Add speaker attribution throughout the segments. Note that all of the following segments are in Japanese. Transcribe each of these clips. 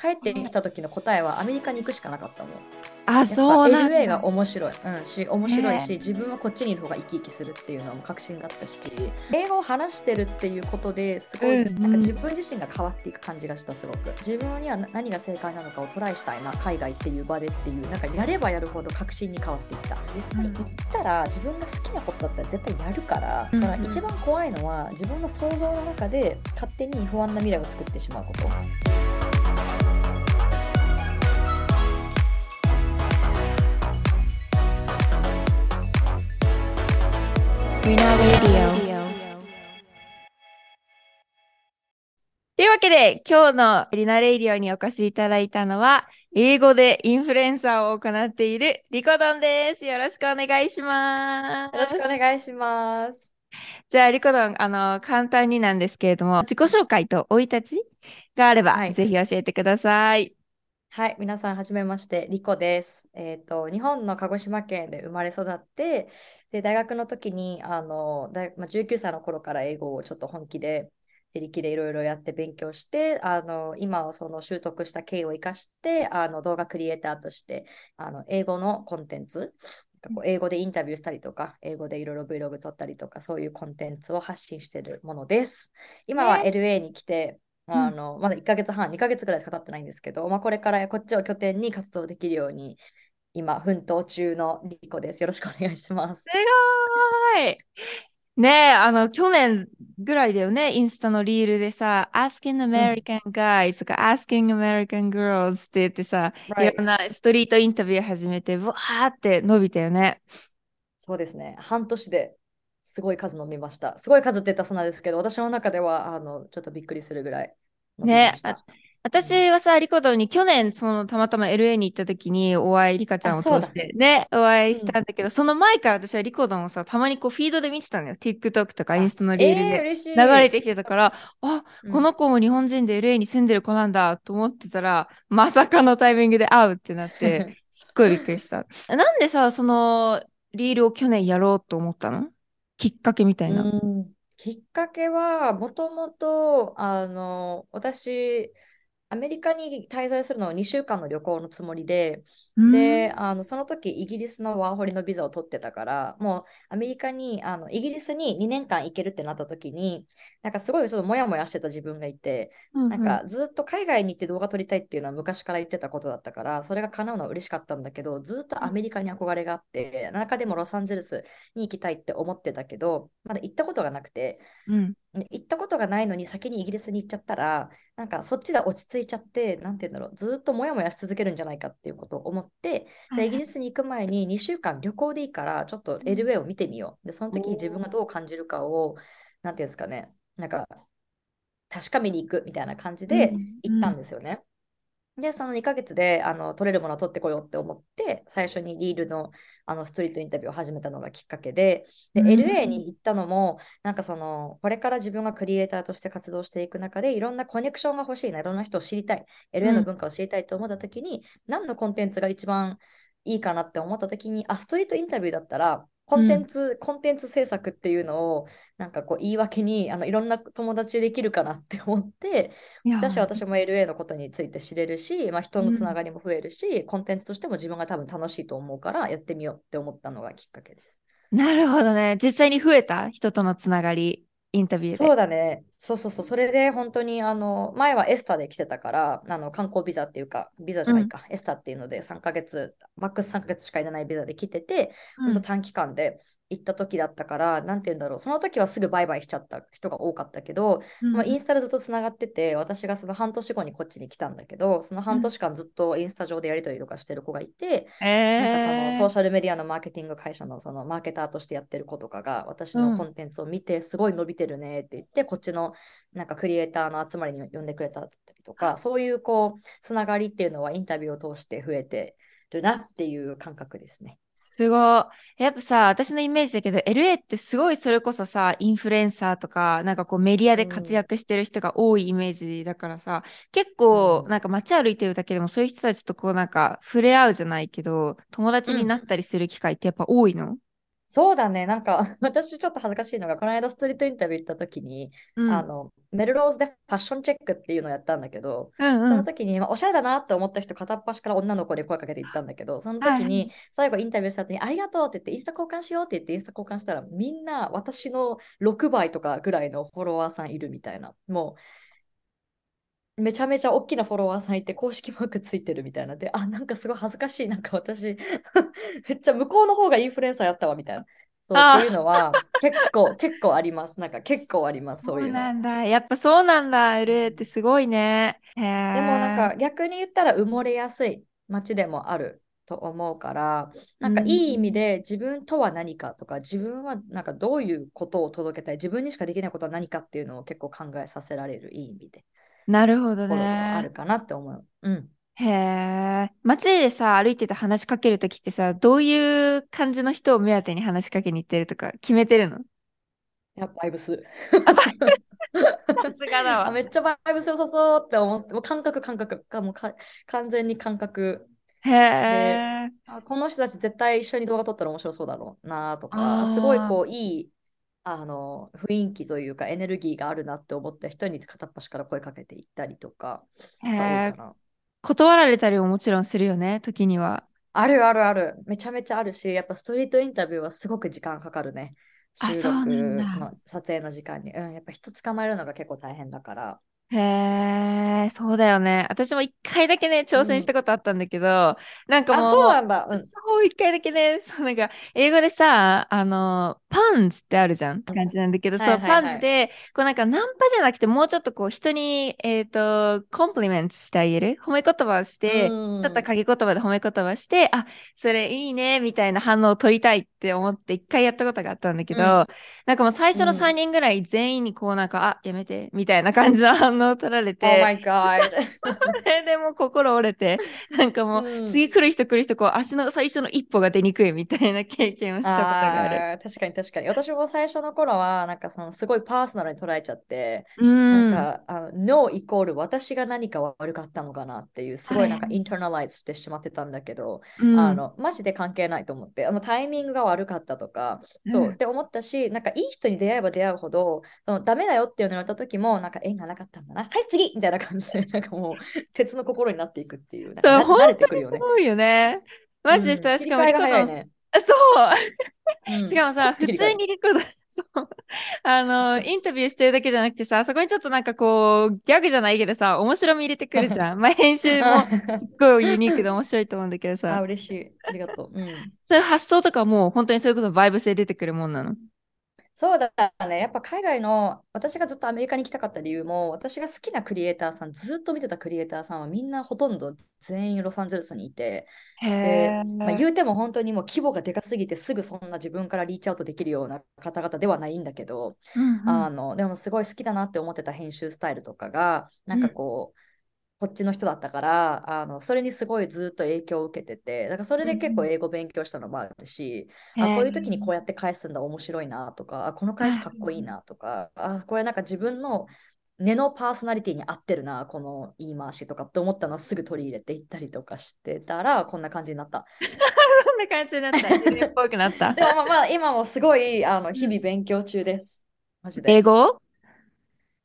Speaker 1: 帰ってきた時の答えはアメリカに行くしかなかったもん。
Speaker 2: あ、そうなん
Speaker 1: LA
Speaker 2: だ。
Speaker 1: が面白い、うん、し面白いし、自分はこっちにいる方が生き生きするっていうのも確信があったし英語を話してるっていうことですごい、なんか自分自身が変わっていく感じがしたすごく。自分にはな何が正解なのかをトライしたいな海外っていう場でっていうなんかやればやるほど確信に変わっていった。実際行ったら自分が好きなことだったら絶対やるからだから一番怖いのは自分の想像の中で勝手に不安な未来を作ってしまうこと。
Speaker 2: Rina Radio というわけで、今日のリナレイディオにお越しいただいたのは、英語でインフルエンサーを行っているリコドンです。よろしくお願いします。
Speaker 1: よろしくお願いします。
Speaker 2: じゃあ、リコドン、あの、簡単になんですけれども、自己紹介と生い立ちがあれば、
Speaker 1: はい
Speaker 2: ぜひ教えてください。
Speaker 1: はい、皆さん、はじめまして、リコです。えっと、日本の鹿児島県で生まれ育って、で、大学の時に、あの、大まあ、19歳の頃から英語をちょっと本気で、自力でいろいろやって勉強して、あの、今はその習得した経緯を生かして、あの、動画クリエイターとして、あの、英語のコンテンツ、なんかこう英語でインタビューしたりとか、英語でいろいろ Vlog 撮ったりとか、そういうコンテンツを発信しているものです。今は LA に来て、あのまだ1ヶ月半、2ヶ月ぐらいしか経ってないんですけど、まあ、これからこっちを拠点に活動できるように、今、奮闘中のリコです。よろしくお願いします。
Speaker 2: すごーい。ねえ、あの、去年ぐらいだよね、インスタのリールでさ、Asking American Guys とか Asking American Girls って言ってさ、い
Speaker 1: Right
Speaker 2: ろんなストリートインタビュー始めて、わーって伸びたよね。
Speaker 1: そうですね、半年ですごい数伸びました。すごい数って言ったらそんなですけど、私の中ではあのちょっとびっくりするぐらい伸びました。
Speaker 2: ね私はさ、リコドに去年、そのたまたま LA に行った時にお会い、リカちゃんを通してね、お会いしたんだけど、その前から私はリコドンをさ、たまにこうフィードで見てたのよ。TikTok とかインスタのリール
Speaker 1: えー、
Speaker 2: で。流れてきてたから、あ、
Speaker 1: うん
Speaker 2: この子も日本人で LA に住んでる子なんだと思ってたら、まさかのタイミングで会うってなって、すっごいびっくりした。なんでさ、そのリールを去年やろうと思ったの？きっかけみたいな。
Speaker 1: きっかけは、もともと、あの、私、アメリカに滞在するのは2週間の旅行のつもりで、
Speaker 2: うん。
Speaker 1: で、あのその時イギリスのワーホリのビザを取ってたから、もうアメリカに、あのイギリスに2年間行けるってなった時に、なんかすごいちょっとモヤモヤしてた自分がいて、
Speaker 2: うん
Speaker 1: なんかずっと海外に行って動画撮りたいっていうのは昔から言ってたことだったから、それが叶うのは嬉しかったんだけど、ずっとアメリカに憧れがあって、中でもロサンゼルスに行きたいって思ってたけど、まだ行ったことがなくて、
Speaker 2: うん。
Speaker 1: で行ったことがないのに先にイギリスに行っちゃったら、なんかそっちで落ち着いちゃって、なんて言うんだろう、ずっとモヤモヤし続けるんじゃないかっていうことを思って、じゃあイギリスに行く前に2週間旅行でいいから、ちょっと LA を見てみよう。で、その時に自分がどう感じるかを、なんていうんですかね、なんか確かめに行くみたいな感じで行ったんですよね。で、その2ヶ月であの撮れるものを撮ってこようって思って、最初にリールのあのストリートインタビューを始めたのがきっかけで、で、
Speaker 2: うん。
Speaker 1: LA に行ったのも、なんかその、これから自分がクリエイターとして活動していく中で、いろんなコネクションが欲しいな、いろんな人を知りたい、LA の文化を知りたいと思った時に、何のコンテンツが一番いいかなって思った時に、あ、ストリートインタビューだったら、コンテンツ、コンテンツ制作っていうのを、なんかこう言い訳にあのいろんな友達できるかなって 思って、私は私も LA のことについて知れるし、まあ、人のつながりも増えるし、コンテンツとしても自分が多分楽しいと思うからやってみようって思ったのがきっかけです。
Speaker 2: なるほどね。実際に増えた？人とのつながり、インタビューで。
Speaker 1: そうだね。そうそうそう。それで本当にあの前はエスタで来てたから、あの観光ビザっていうか、ビザじゃないか、エスタっていうので3ヶ月、マックス3ヶ月しかいらないビザで来てて、
Speaker 2: うん
Speaker 1: 本当短期間で行った時だったから、なんて言うんだろう、その時はすぐバイバイしちゃった人が多かったけど、
Speaker 2: うん
Speaker 1: まあ、インスタでずっとつながってて、私がその半年後にこっちに来たんだけど、その半年間ずっとインスタ上でやり取りとかしてる子がいて、なんかその
Speaker 2: え
Speaker 1: ソーシャルメディアのマーケティング会社のそのマーケターとしてやってる子とかが私のコンテンツを見てすごい伸びてるねって言って、こっちのなんかクリエイターの集まりに呼んでくれたりとか、そういうこうつながりっていうのはインタビューを通して増えてるなっていう感覚ですね。
Speaker 2: すごい。やっぱさ、私のイメージだけど、LA ってすごいそれこそさ、インフルエンサーとか、なんかこうメディアで活躍してる人が多いイメージだからさ、結構
Speaker 1: うん。
Speaker 2: なんか街歩いてるだけでもそういう人たちとこうなんか触れ合うじゃないけど、友達になったりする機会ってやっぱ多いの？
Speaker 1: そうだね。なんか、私ちょっと恥ずかしいのが、この間ストリートインタビュー行った時に、
Speaker 2: うん。
Speaker 1: あの、メルローズでファッションチェックっていうのをやったんだけど、そ
Speaker 2: うんうん。
Speaker 1: の時に、まあ、おしゃれだなって思った人片っ端から女の子に声かけて行ったんだけど、その
Speaker 2: はいはい。
Speaker 1: 時に最後インタビューした後にありがとうって言ってインスタ交換しようって言ってインスタ交換したらみんな私の6倍とかぐらいのフォロワーさんいるみたいな。もうめちゃめちゃ大きなフォロワーさんいて公式マークついてるみたいな。で、あ、なんかすごい恥ずかしい。なんか私 めっちゃ向こうの方がインフルエンサーやったわみたいな。そうっていうのは結構結構あります。なんか結構あります。そう
Speaker 2: そう
Speaker 1: いうの。
Speaker 2: なんだ。やっぱそうなんだ。LA ってすごいね。へ
Speaker 1: でもなん
Speaker 2: え。
Speaker 1: か逆に言ったら埋もれやすい街でもあると思うから、
Speaker 2: う
Speaker 1: なんかいい意味
Speaker 2: ん。
Speaker 1: で自分とは何かとか、自分はなんかどういうことを届けたい、自分にしかできないことは何かっていうのを結構考えさせられるいい意味で、
Speaker 2: なるほど
Speaker 1: ところではある
Speaker 2: ね。
Speaker 1: かなって思う。うん。
Speaker 2: へえ。街でさ、歩いてて話しかけるときってさ、どういう感じの人を目当てに話しかけに行ってるとか決めてるの？
Speaker 1: やっぱバイブス。
Speaker 2: あ、バイさすがだ
Speaker 1: あ、
Speaker 2: わ。
Speaker 1: めっちゃバイブス良さそうって思って、もう感覚感覚がもうか完全に感覚
Speaker 2: へ
Speaker 1: で、
Speaker 2: え。
Speaker 1: あ、この人たち絶対一緒に動画撮ったら面白そうだろうなとか、すごいこういいあの雰囲気というかエネルギーがあるなって思った人に片っ端から声かけていったりとか。
Speaker 2: 断られたりももちろんするよね、時には。
Speaker 1: あるあるある。めちゃめちゃあるし、やっぱストリートインタビューはすごく時間かかるね。
Speaker 2: あ、
Speaker 1: 収録
Speaker 2: だ。
Speaker 1: の撮影の時間に。うん、やっぱ人捕まえるのが結構大変だから。
Speaker 2: へえ、そうだよね。私も一回だけね、挑戦し
Speaker 1: うん。
Speaker 2: たことあったんだけど、なんか
Speaker 1: あ、そう
Speaker 2: も
Speaker 1: なんだ。う
Speaker 2: う、
Speaker 1: ん。
Speaker 2: そう、一回だけね、そう、なんか、英語でさ、あの、パンズってあるじゃん？って感じなんだけど、
Speaker 1: はい
Speaker 2: そう、パン。ズで、こうなんか、ナンパじゃなくて、もうちょっとこう、人に、えっと、コンプリメントしてあげる？褒め言葉をし
Speaker 1: う
Speaker 2: て、ちょっと
Speaker 1: ん。
Speaker 2: 陰言葉で褒め言葉して、あ、それいいね、みたいな反応を取りたいって思って、一回やったことがあったんだけど、
Speaker 1: うん。
Speaker 2: なんかもう最初の3
Speaker 1: うん。
Speaker 2: 人ぐらい全員にこうなんか、あ、やめて、みたいな感じの反を取られ
Speaker 1: Oh
Speaker 2: て、
Speaker 1: my god.
Speaker 2: でも心折れて、なんかもう
Speaker 1: うん。
Speaker 2: 次来る人来る人、こう足の最初の一歩が出にくいみたいな経験をしたことがある。
Speaker 1: 確かに確かに。私も最初の頃は、なんかそのすごいパーソナルに捉えちゃって、
Speaker 2: う
Speaker 1: なん。か、あの、ノーイコール私が何か悪かったのかなっていう、すごいなんかイ。ンターナライズしてしまってたんだけど、
Speaker 2: うん。
Speaker 1: あの、マジで関係ないと思って、あのタイミングが悪かったとか、そうっ。て思ったし、なんかいい人に出会えば出会うほど、そのダメだよっていうのを言われた時も、なんか縁がなかったんだな。はい、次みたいな感じで、なんかもう、鉄の心になっていくっていう、
Speaker 2: そう、
Speaker 1: な慣れてくるよね。
Speaker 2: にすごいよね。マジで
Speaker 1: うん、
Speaker 2: さ、しかもそ。
Speaker 1: う
Speaker 2: う。しか
Speaker 1: ん、
Speaker 2: もさ、普。通にリコの、そう、あの、インタビューしてるだけじゃなくてさ、そこにちょっとなんかこう、ギャグじゃないけどさ、面白み入れてくるじゃん。まあ、編集もすっごいユニークで面白いと思うんだけどさ、
Speaker 1: あ、嬉しい。ありがとう。うん。
Speaker 2: そういう発想とかも本当にそういうことバイブスで出てくるもんなの。
Speaker 1: そうだね。やっぱ海外の、私がずっとアメリカに来たかった理由も、私が好きなクリエイターさん、ずっと見てたクリエイターさんはみんなほとんど全員ロサンゼルスにいて、
Speaker 2: へ
Speaker 1: で、まあ、
Speaker 2: え。
Speaker 1: 言うても本当にもう規模がでかすぎてすぐそんな自分からリーチアウトできるような方々ではないんだけど、
Speaker 2: うん
Speaker 1: あの、でもすごい好きだなって思ってた編集スタイルとかが、なんか
Speaker 2: うん。
Speaker 1: こう、こっちの人だったから、あの、それにすごいずっと影響を受けてて、だからそれで結構
Speaker 2: うん。
Speaker 1: 英語勉強したのもあるし、
Speaker 2: へ
Speaker 1: あ、こういう時にこう
Speaker 2: え。
Speaker 1: やって返すんだ、面白いなとか、あ、この
Speaker 2: はい
Speaker 1: 返しかっこいいなとか、あ、これなんか自分の根のパーソナリティに合ってるな、この言い回しとかって思ったのをすぐ取り入れていったりとかしてたら、こんな感じになった。
Speaker 2: そんな感じになった。っぽくなった。
Speaker 1: でもまあまあ、今もすごい、あの、日々勉強中です。マジで。
Speaker 2: 英語？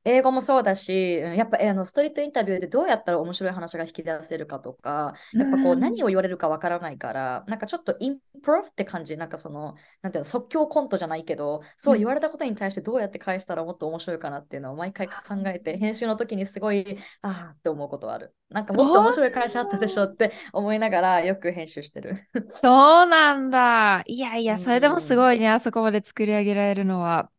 Speaker 1: 英語もそうだし、うんやっぱ、えあのストリートインタビューでどうやったら面白い話が引き出せるかとか、
Speaker 2: う
Speaker 1: やっぱこう何
Speaker 2: ん。
Speaker 1: を言われるかわからないから、なんかちょっとインプロフって感じ、なんかその、なんていうの、即興コントじゃないけど、そう言われたことに対してどうやって返したらもっと面白いかなっていうのを毎回考えて、編集の時にすごい、ああって思うことはある。なんかもっと面白い返しあったでしょって思いながらよく編集してる。
Speaker 2: そうなんだ。いやい
Speaker 1: う
Speaker 2: や、それでもす
Speaker 1: ん。
Speaker 2: ごいね、あそこまで作り上げられるのは。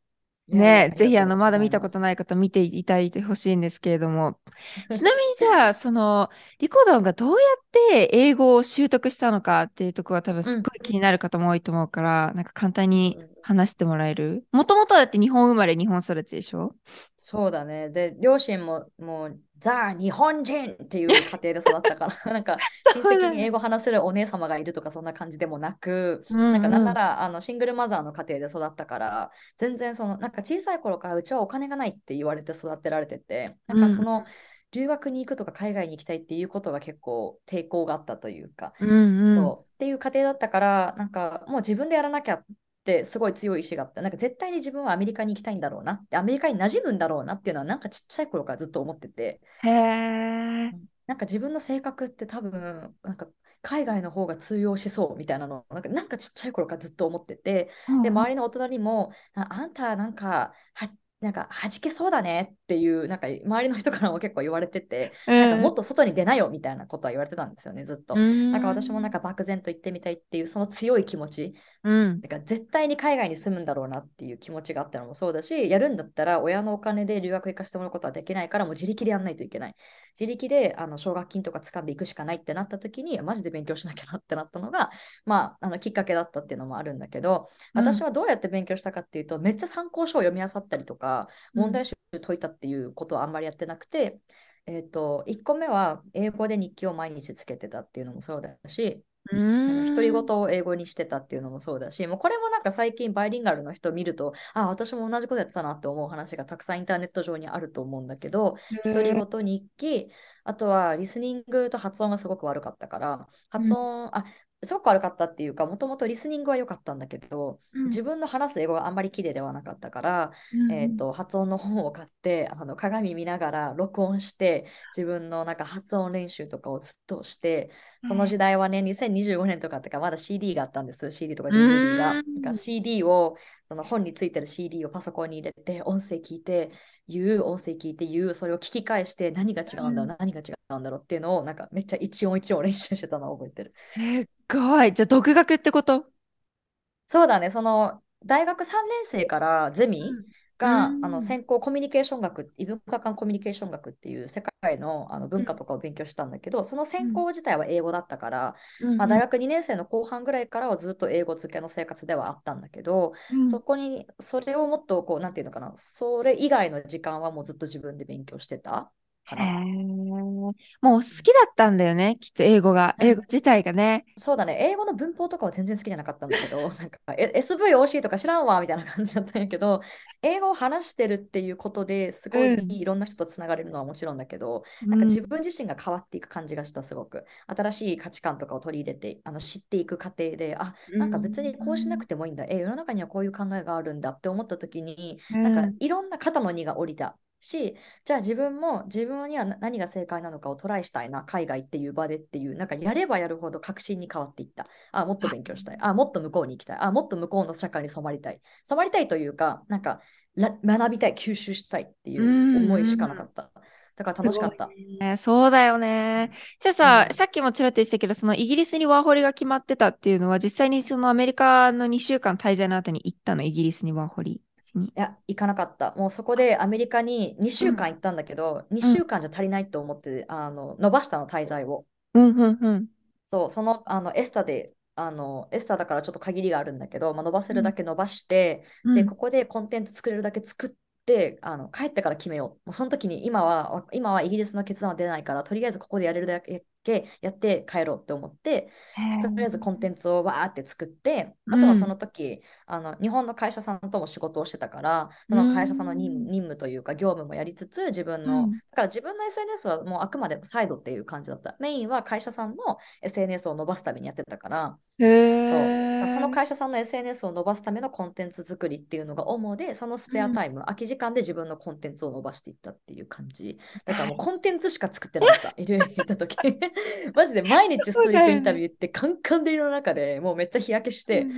Speaker 2: ねぜひあの、まだ見たこと。ない方見ていただいてほしいんですけれども。ちなみにじゃあ、その、リコドンがどうやって英語を習得したのかっていうところは多分すっご
Speaker 1: うん。
Speaker 2: い気になる方も多いと思うから、なんか簡単に
Speaker 1: うんうん
Speaker 2: 話してもらえる？もともとだって日本生まれ、日本育ちでしょ？
Speaker 1: そうだね。で、両親ももう、ザ・日本人っていう家庭で育ったから、なんか親。戚に英語話せるお姉様がいるとかそんな感じでもなく、
Speaker 2: う
Speaker 1: なんかなんな
Speaker 2: んうん。
Speaker 1: らあのシングルマザーの家庭で育ったから、全然その、なんか小さい頃からうちはお金がないって言われて育てられてて、なん
Speaker 2: うん
Speaker 1: かその、留学に行くとか海外に行きたいっていうことが結構抵抗があったというか、
Speaker 2: うんうん。
Speaker 1: そう。っていう家庭だったから、なんかもう自分でやらなきゃってすごい強い意志があった。なんか絶対に自分はアメリカに行きたいんだろうな。アメリカに馴染むんだろうなっていうのはなんかちっちゃい頃からずっと思ってて。
Speaker 2: へえ。
Speaker 1: なんか自分の性格って多分、なんか海外の方が通用しそうみたいなのなんかなんかちっちゃい頃からずっと思ってて、で、周りの大人にも、ああんたなんかはなんか弾けそうだねっていうなんか周りの人からも結構言われてて、なんかもっと外に出なよみたいなことは言われてたんですよねずっと、なんか私もなんか漠然と行ってみたいっていうその強い気持ち、
Speaker 2: うん、
Speaker 1: なんか絶対に海外に住むんだろうなっていう気持ちがあったのもそうだしやるんだったら親のお金で留学行かせてもらうことはできないからもう自力でやんないといけない。自力であの奨学金とか掴んでいくしかないってなった時にマジで勉強しなきゃなってなったのがまああのきっかけだったっていうのもあるんだけど私はどうやって勉強したかっていうと、うん、めっちゃ参考書を読み漁ったりとか問題集解いたっていうことはあんまりやってなくて、えっ、ー、と、1個目は英語で日記を毎日つけてたっていうのもそうだし、独り言を英語にしてたっていうのもそうだし、もうこれもなんか最近バイリンガルの人を見ると、あ、私も同じことやってたなって思う話がたくさんインターネット上にあると思うんだけど、独り言日記、あとはリスニングと発音がすごく悪かったから、発音、うん、あ、すごく悪かったっていうか、もともとリスニングは良かったんだけど、うん、自分の話す英語があんまり綺麗ではなかったから、うん、えーと、発音の本を買ってあの鏡見ながら録音して自分のなんか発音練習とかをずっとしてその時代はね2025年とかってかまだ CD があったんです。CD とか DVD が。うん、CD をその本についてる CD をパソコンに入れて音声聞いて言う音声聞いて言うそれを聞き返して何が違うんだろう、何が違うんだろうっていうのをなんかめっちゃ一音一音練習してたのを覚えてる。
Speaker 2: すっごい。じゃあ独学ってこと？
Speaker 1: そうだね。その大学3年生からゼミが、うん、あの専攻コミュニケーション学、異文化間コミュニケーション学っていう世界のあの文化とかを勉強したんだけど、うん、その専攻自体は英語だったから、うん、まあ、大学2年生の後半ぐらいからはずっと英語付けの生活ではあったんだけど、そこにそれをもっとこう、なんていうのかな、それ以外の時間はもうずっと自分で勉強してた。
Speaker 2: かな。もう好きだったんだよね、きっと英語が、英語自体がね。
Speaker 1: そうだね、英語の文法とかは全然好きじゃなかったんだけど、なんか SVOC とか知らんわみたいな感じだったんやけど、英語を話してるっていうことですごいいろんな人とつながれるのはもちろんだけど、うん、なんか自分自身が変わっていく感じがした、すごく。新しい価値観とかを取り入れて、あの知っていく過程で、あ、なんか別にこうしなくてもいいんだ、え、世の中にはこういう考えがあるんだって思った時に、なんかいろんな肩の荷が下りた。し、じゃあ自分も自分には何が正解なのかをトライしたいな、海外っていう場でっていう、なんかやればやるほど確信に変わっていった。あ、もっと勉強したい。あ、もっと向こうに行きたい。あ、もっと向こうの社会に染まりたい。染まりたいというか、なんか学びたい、吸収したいっていう思いしかなかった。だから楽しかった。
Speaker 2: ね、そうだよね。じゃあさ、うん、さっきもちらっと言ったけど、そのイギリスにワーホリが決まってたっていうのは、実際にそのアメリカの2週間滞在の後に行ったの、イギリスにワーホリ。
Speaker 1: いや、行かなかった。もうそこでアメリカに2週間行ったんだけど、うん、2週間じゃ足りないと思って、あの伸ばしたの、滞在を。
Speaker 2: うんうんうん。
Speaker 1: そう、そのあのエスタで、あのエスタだからちょっと限りがあるんだけど、まあ、伸ばせるだけ伸ばして、うん、で、ここでコンテンツ作れるだけ作っであの帰ってから決めよう。もうその時に今は今はイギリスの決断は出ないからとりあえずここでやれるだけやって帰ろうって思ってとりあえずコンテンツをわーって作ってあとはその時、うん、あの日本の会社さんとも仕事をしてたからその会社さんの任務というか業務もやりつつ自分の、うん、だから自分の SNS はもうあくまでサイドっていう感じだった。メインは会社さんの SNS を伸ばすためにやってたから。そうその会社さんの SNS を伸ばすためのコンテンツ作りっていうのが主でそのスペアタイム、うん、空き時間で自分のコンテンツを伸ばしていったっていう感じ。だからもうコンテンツしか作ってなかった LA 行った時。マジで毎日ストリートインタビューってカンカン照りの中でもうめっちゃ日焼けして、うん、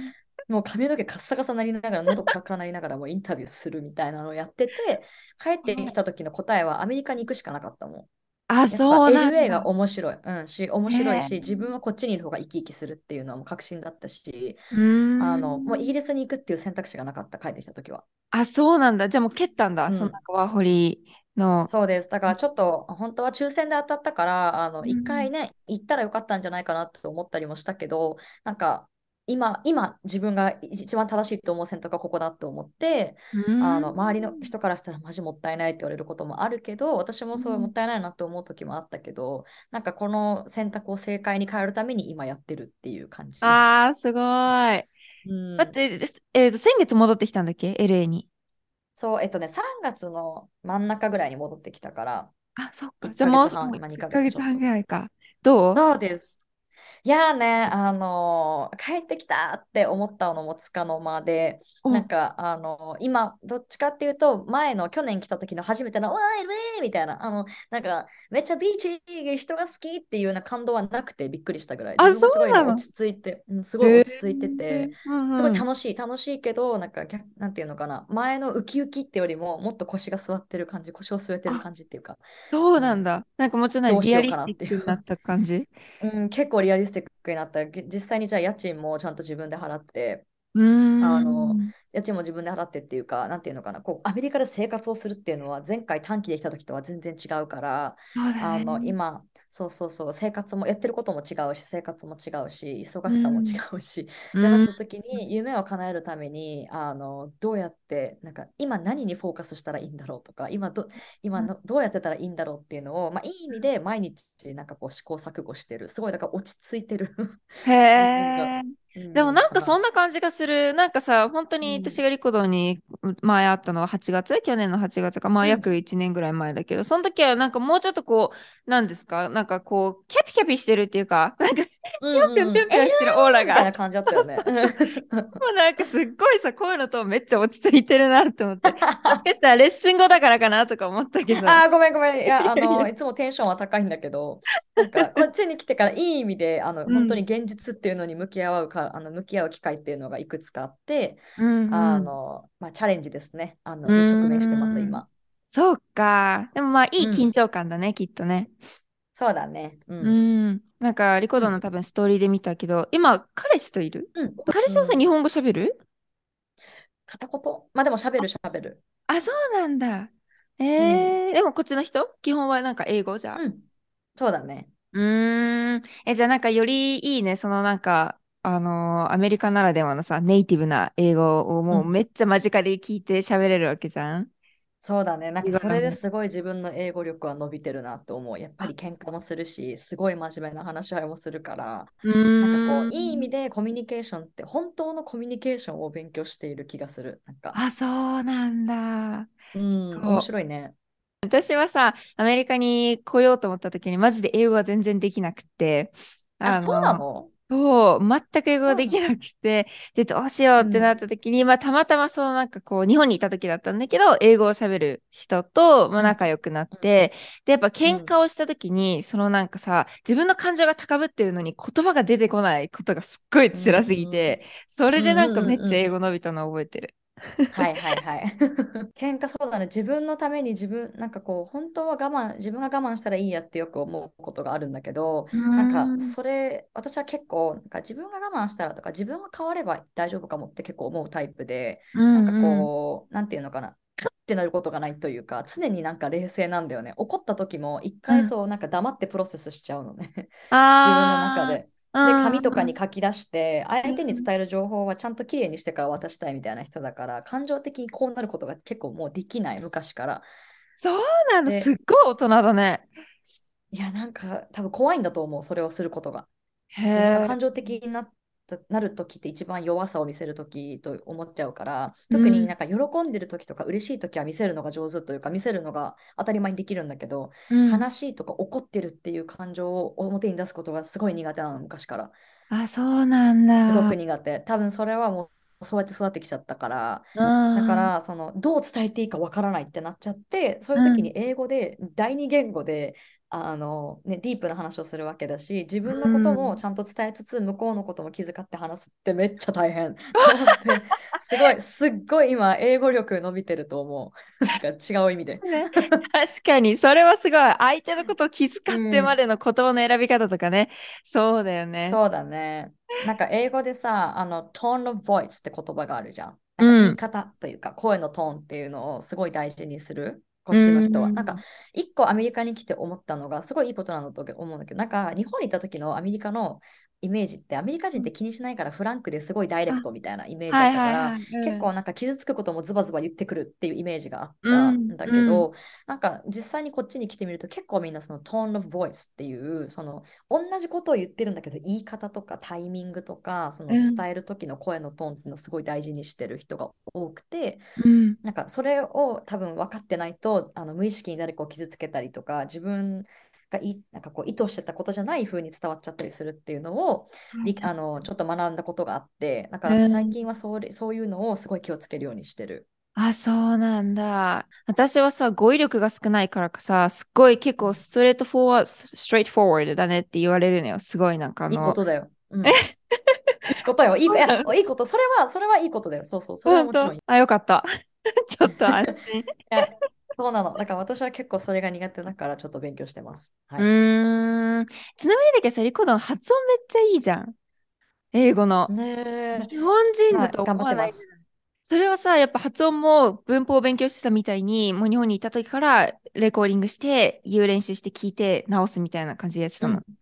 Speaker 1: もう髪の毛カッサカサなりながら、喉カラカラなりながらもうインタビューするみたいなのをやってて、帰ってきた時の答えはアメリカに行くしかなかったもん。
Speaker 2: あ、そうなんだ。
Speaker 1: LA が面白い。うん、し、面白いし、自分はこっちにいる方が生き生きするっていうのはもう確信だったし、あの、もうイギリスに行くっていう選択肢がなかった、帰ってきた時は。
Speaker 2: あ、そうなんだ。じゃあもう蹴ったんだ、うん、そのワーホリの。
Speaker 1: そうです。だからちょっと、本当は抽選で当たったから、あの、一回ね、行ったらよかったんじゃないかなと思ったりもしたけど、なんか、今、今、自分が一番正しいと思う選択はここだと思って、あの周りの人からしたらマジもったいないって言われることもあるけど、私もそうもったいないなと思う時もあったけど、なんかこの選択を正解に変えるために今やってるっていう感じ。
Speaker 2: ああ、すごい。うん、だって、えーと、先月戻ってきたんだっけ ?LA に。
Speaker 1: そう、えっとね、3月の真ん中ぐらいに戻ってきたから。
Speaker 2: あ、そっか。じゃあもう、1ヶ月半ぐらいか。どう？
Speaker 1: そうです。いやーね、あのー帰ってきたって思ったのもつかの間で、な
Speaker 2: お、
Speaker 1: んか、あのー今、どっちかっていうと、前の去年来た時の初めての、わーい、ウェーみたいな、あの、なんか、めっちゃビーチ、人が好きっていうような感動はなくてびっくりしたぐらい、自
Speaker 2: あ、そ
Speaker 1: 分はすごい
Speaker 2: うな
Speaker 1: 落ち着いて、うんすごい。落ち着いてて、すご。い楽しい、楽しいけど、なんか、逆なんていうのかな、前のウキウキってよりも、もっと腰が座ってる感じ、腰を据えてる
Speaker 2: あ、
Speaker 1: 感じっていうか、
Speaker 2: そう
Speaker 1: うん、
Speaker 2: なんだ。なんかもうちょっとリアリスティッ。クになった感じ？
Speaker 1: うん、結構リアリスティックになった。げ実際にじゃあ家賃もちゃんと自分で払って、あの、
Speaker 2: ん。
Speaker 1: 家賃も自分で払ってっていうか、なんていうのかな、こう、アメリカで生活をするっていうのは、前回短期で来た時とは全然違うから、
Speaker 2: ね。
Speaker 1: あの、今、そうそうそう、生活も、やってることも違うし、生活も違うし、忙しさも違
Speaker 2: うん。
Speaker 1: うし、ってなっ
Speaker 2: うん。
Speaker 1: た時に、夢を叶えるために、あの、どうやって、なんか、今何にフォーカスしたらいいんだろうとか、今ど、今のどうやってたらいいんだろうっていうのを、まあ、いい意味で毎日、なんかこう、試行錯誤してる。すごい、だから落ち着いてる。
Speaker 2: へえ。
Speaker 1: うん、
Speaker 2: でもなんかそ。んな感じがする。なんかさ、本当
Speaker 1: うん、
Speaker 2: に私がリコ動に前会ったのは8月去年の8月か、まあ
Speaker 1: うん、
Speaker 2: 約1年ぐらい前だけど、その時はなんかもうちょっとこう、なんですか？なんかこう、キャピキャピしてるっていうか、なんかぴ
Speaker 1: うん、うん、うん。
Speaker 2: ょんぴょんぴょんぴょんしてるオーラ
Speaker 1: いみたい
Speaker 2: が。
Speaker 1: な感じだったよね。
Speaker 2: もうなんかすっごいさ、こういうのとめっちゃ落ち着いてるなって思って、もしかしたらレッスン後だからかなとか思ったけど。
Speaker 1: あー、ごめんごめん。いや、あの、
Speaker 2: い
Speaker 1: つもテンションは高いんだけど、なんか、こっちに来てからいい意味で、あの、本当に
Speaker 2: うん。
Speaker 1: 現実っていうのに向き合うか、あの、向き合う機会っていうのがいくつかあって、
Speaker 2: うんうん。
Speaker 1: あの、まあ、チャレンジですね。あ
Speaker 2: う
Speaker 1: の、に直面してます。今。
Speaker 2: そうか。でもまあいい緊
Speaker 1: うん。
Speaker 2: 張感だね、きっとね。
Speaker 1: そうだね。う
Speaker 2: う
Speaker 1: ん。
Speaker 2: ん。なんか、リコ
Speaker 1: うん。
Speaker 2: ードの多分ストーリーで見たけど、今、彼氏といる？
Speaker 1: うん。
Speaker 2: 彼氏はさ、
Speaker 1: うん。
Speaker 2: 日本語喋る？
Speaker 1: 片言？まあ、でも喋る喋る。
Speaker 2: あ、そうなんだ。
Speaker 1: うん。
Speaker 2: えー、でもこっちの人？基本はなんか英語じゃあ。
Speaker 1: うん。そうだね。
Speaker 2: うーん。え、じゃあなんかよりいいね、そのなんか、あのーアメリカならではのさ、ネイティブな英語をもう
Speaker 1: うん。
Speaker 2: めっちゃ間近で聞いて喋れるわけじゃん？
Speaker 1: そうだね。なんかそれで。すごい自分の英語力は伸びてるなと思う。やっぱり喧嘩もするし、すごい真面目な話し合いもするから、
Speaker 2: う
Speaker 1: なんかこ
Speaker 2: ー
Speaker 1: う、いい意味
Speaker 2: ん。
Speaker 1: でコミュニケーションって、本当のコミュニケーションを勉強している気がする。なんか、
Speaker 2: あ、そうなんだ。
Speaker 1: うん、面。白いね。
Speaker 2: 私はさ、アメリカに来ようと思った時に、マジで英語が全然できなくて、
Speaker 1: あ、そうな
Speaker 2: の？そう、全く英語ができ
Speaker 1: な
Speaker 2: くて、で、どうしようってなっ
Speaker 1: うん、
Speaker 2: た時に、まあ、たまたまそのなんかこう、日本にいた時だったんだけど、英語を喋る人と、まあ、
Speaker 1: うん、
Speaker 2: 仲良くなって、で、やっぱ
Speaker 1: うん、
Speaker 2: 喧嘩をした時に、そのなんかさ、自分の感情が高ぶってるのに言葉が出てこないことがすっごい
Speaker 1: うん、
Speaker 2: 辛すぎて、それ
Speaker 1: うん、
Speaker 2: でなんか
Speaker 1: うん、うん。
Speaker 2: めっちゃ英
Speaker 1: うん
Speaker 2: 語伸びたのを覚えてる。
Speaker 1: はいはいはい。喧嘩そうだね。自分のために自分、なんかこう、本当は我慢、自分が我慢したらいいやってよく思うことがあるんだけど、なんか
Speaker 2: ん。
Speaker 1: それ、私は結構、なんか自分が我慢したらとか、自分が変われば大丈夫かもって結構思うタイプで、
Speaker 2: う
Speaker 1: なんか
Speaker 2: んうん。
Speaker 1: こう、なんていうのかな。ってなることがないというか、常になんか冷静なんだよね。怒った時も一
Speaker 2: うん。
Speaker 1: 回そうなんか黙ってプロセスしちゃうのね。自分の中
Speaker 2: あ
Speaker 1: で。紙とか
Speaker 2: うん
Speaker 1: に書き出して、
Speaker 2: うん。
Speaker 1: 相手に伝える情報はちゃんときれいにしてから渡したいみたいな人だから、感情的にこうなることが結構もうできない、昔から。
Speaker 2: そうなの、すっ
Speaker 1: で、
Speaker 2: ごい大人だね。
Speaker 1: いや、なんか多分怖いんだと思う、それをすることが。
Speaker 2: へ
Speaker 1: 自分が
Speaker 2: え。
Speaker 1: 感情的になった、なる時って一番弱さを見せる時と思っちゃうから、
Speaker 2: うん、
Speaker 1: 特になんか喜んでる時とか嬉しい時は見せるのが上手というか、見せるのが当たり前にできるんだけど、
Speaker 2: うん。
Speaker 1: 悲しいとか怒ってるっていう感情を表に出すことがすごい苦手なの、昔から。
Speaker 2: あ、そうなん
Speaker 1: すごく
Speaker 2: だ。
Speaker 1: 苦手。多分それはもうそうやって育ってきちゃったから、
Speaker 2: うん、うん、
Speaker 1: だからそのどう伝えていいかわからないってなっちゃって、そういう時
Speaker 2: うん、
Speaker 1: に英語で第二言語であの、ね、ディープな話をするわけだし、自分のこともちゃんと伝えつつ、向こうのことも気遣って話すってめっちゃ大変 すごい、すっごい今、英語力伸びてると思う。なんか違う意味で。
Speaker 2: ね、確かに、それはすごい。相手のことを気遣
Speaker 1: う
Speaker 2: ってま
Speaker 1: ん。
Speaker 2: での言葉の選び方とかね。そうだよね。
Speaker 1: そうだね。なんか英語でさ、あの、tone of voice って言葉があるじゃん。言い
Speaker 2: ん、
Speaker 1: 方というか、声のトーンっていうのをすごい大事にする。こ
Speaker 2: う
Speaker 1: っちの人は。なんか、
Speaker 2: ん、
Speaker 1: 一個アメリカに来て思ったのが、すごいいいことなんだと思うんだけど、なんか、日本に行った時のアメリカのイメージって、アメリカ人って気にしないからフランクですごいダイレク
Speaker 2: あ、
Speaker 1: トみたいなイメージだ
Speaker 2: はい
Speaker 1: ったから、
Speaker 2: はいはい。うん、
Speaker 1: 結構なんか傷つくこともズバズバ言ってくるっていうイメージがあっ
Speaker 2: うん、
Speaker 1: たんだけ
Speaker 2: うん、
Speaker 1: ど、なんか実際にこっちに来てみると結構みんなその tone of voice っていうその同じことを言ってるんだけど言い方とかタイミングとかその
Speaker 2: うん、
Speaker 1: 伝える時の声のトーンっていうのをすごい大事にしてる人が多くて
Speaker 2: うん、
Speaker 1: なんかそれを多分分かってないとあの無意識に誰かを傷つけたりとか自分がいなんかこう意図してたことじゃない風に伝わっちゃったりするっていうのを、りあのちょっと学んだことがあって、だから最近はそれ、そういうのをすごい気をつけるようにしてる。
Speaker 2: あ、そうなんだ。私はさ、語彙力が少ないからかさ、すっごい結構ストレートフォワード、ストレートフォワードだねって言われるのよ。すごいなんかあ
Speaker 1: いいこ
Speaker 2: の、
Speaker 1: とだよ。うん、いいことよ。いいいやいいこと。それは、それはいいことだよ。そうそう。それは
Speaker 2: 本
Speaker 1: もちろんいい。
Speaker 2: 当？あ、よかった。ちょっと安心。
Speaker 1: そうなの。だから私は結構それが苦手だからちょっと勉強してます。は
Speaker 2: う
Speaker 1: い。
Speaker 2: ーん。ちなみにだけどさ、リコドン発音めっちゃいいじゃん。英語の。
Speaker 1: ねえ。
Speaker 2: 日本人
Speaker 1: まあ、
Speaker 2: だと
Speaker 1: 頑
Speaker 2: 思わない。
Speaker 1: 張ってます。
Speaker 2: それはさ、やっぱ発音も文法を勉強してたみたいに、もう日本にいた時からレコーディングして、言う練習して聞いて直すみたいな感じでやってたの。
Speaker 1: うん。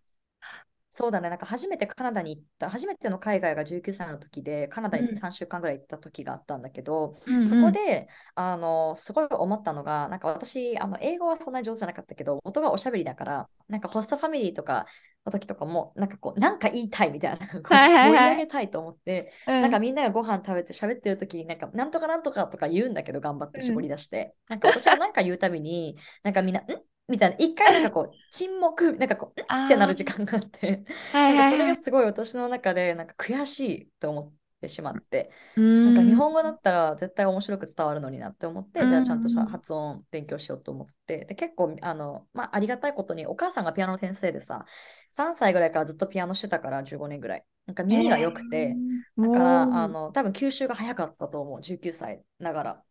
Speaker 1: そうだね。なんか初めてカナダに行った、初めての海外が19歳の時で、カナダに
Speaker 2: うん。
Speaker 1: 3週間ぐらい行った時があったんだけど、
Speaker 2: うん
Speaker 1: そこで、あの、すごい思ったのが、なんか私、あの、英語はそんなに上手じゃなかったけど、元がおしゃべりだから、なんかホストファミリーとかの時とかも、なんかこう、なんか言いたいみたいな、こう
Speaker 2: はいはいはい。
Speaker 1: 盛り上げたいと思って、
Speaker 2: うん。
Speaker 1: なんかみんながご飯食べて喋ってる時に、なんか、なんとかなんとかとか言うんだけど、頑張って絞り出して。なんか私がなんか言うたびに、なんかみんな、ん？みたいな、一回なんかこう、沈黙、なんかこう、ん
Speaker 2: あ
Speaker 1: ってなる時間があって、
Speaker 2: ーはい
Speaker 1: それ。がすごい私の中で、なんか悔しいと思ってしまって、
Speaker 2: う
Speaker 1: なんか。日本語だったら絶対面白く伝わるのになって思って、
Speaker 2: う
Speaker 1: じゃあちゃんとさ
Speaker 2: ん。
Speaker 1: 発音勉強しようと思って、で結構あの、まあ、ありがたいことにお母さんがピアノの先生でさ、3歳ぐらいからずっとピアノしてたから15年ぐらい。なんか
Speaker 2: え
Speaker 1: 耳が良くて、
Speaker 2: ー、
Speaker 1: だからあ。の多分吸収が早かったと思う、19歳ながら。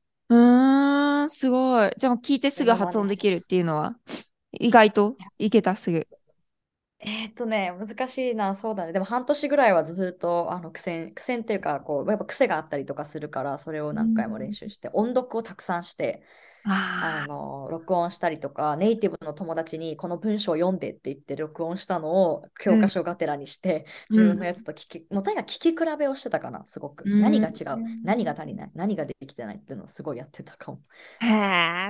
Speaker 2: すごい。じゃあもう聞いてすぐ。発音できるっていうのは、意外と？いけた？すぐ？
Speaker 1: えーっとね、難しいな、そうだね。でも半年ぐらいはずっとあの苦戦、苦戦っていうか、こう、やっぱ癖があったりとかするから、それを
Speaker 2: う
Speaker 1: 何回も練
Speaker 2: ん。
Speaker 1: 習して、音読をたくさんして、あ
Speaker 2: あ
Speaker 1: の、録音したりとか、ネイティブの友達にこの文章を読んでって言って録音したのを
Speaker 2: あ、
Speaker 1: 教
Speaker 2: うん、
Speaker 1: 科書がてらにして、
Speaker 2: うん、
Speaker 1: 自分のやつと聞き、もうとにかく聞き比べをしてたかな、すごく。
Speaker 2: う
Speaker 1: 何が違う、何が
Speaker 2: ん。
Speaker 1: 足りない、何ができてない？っていうのをすごいやってたかも。
Speaker 2: へ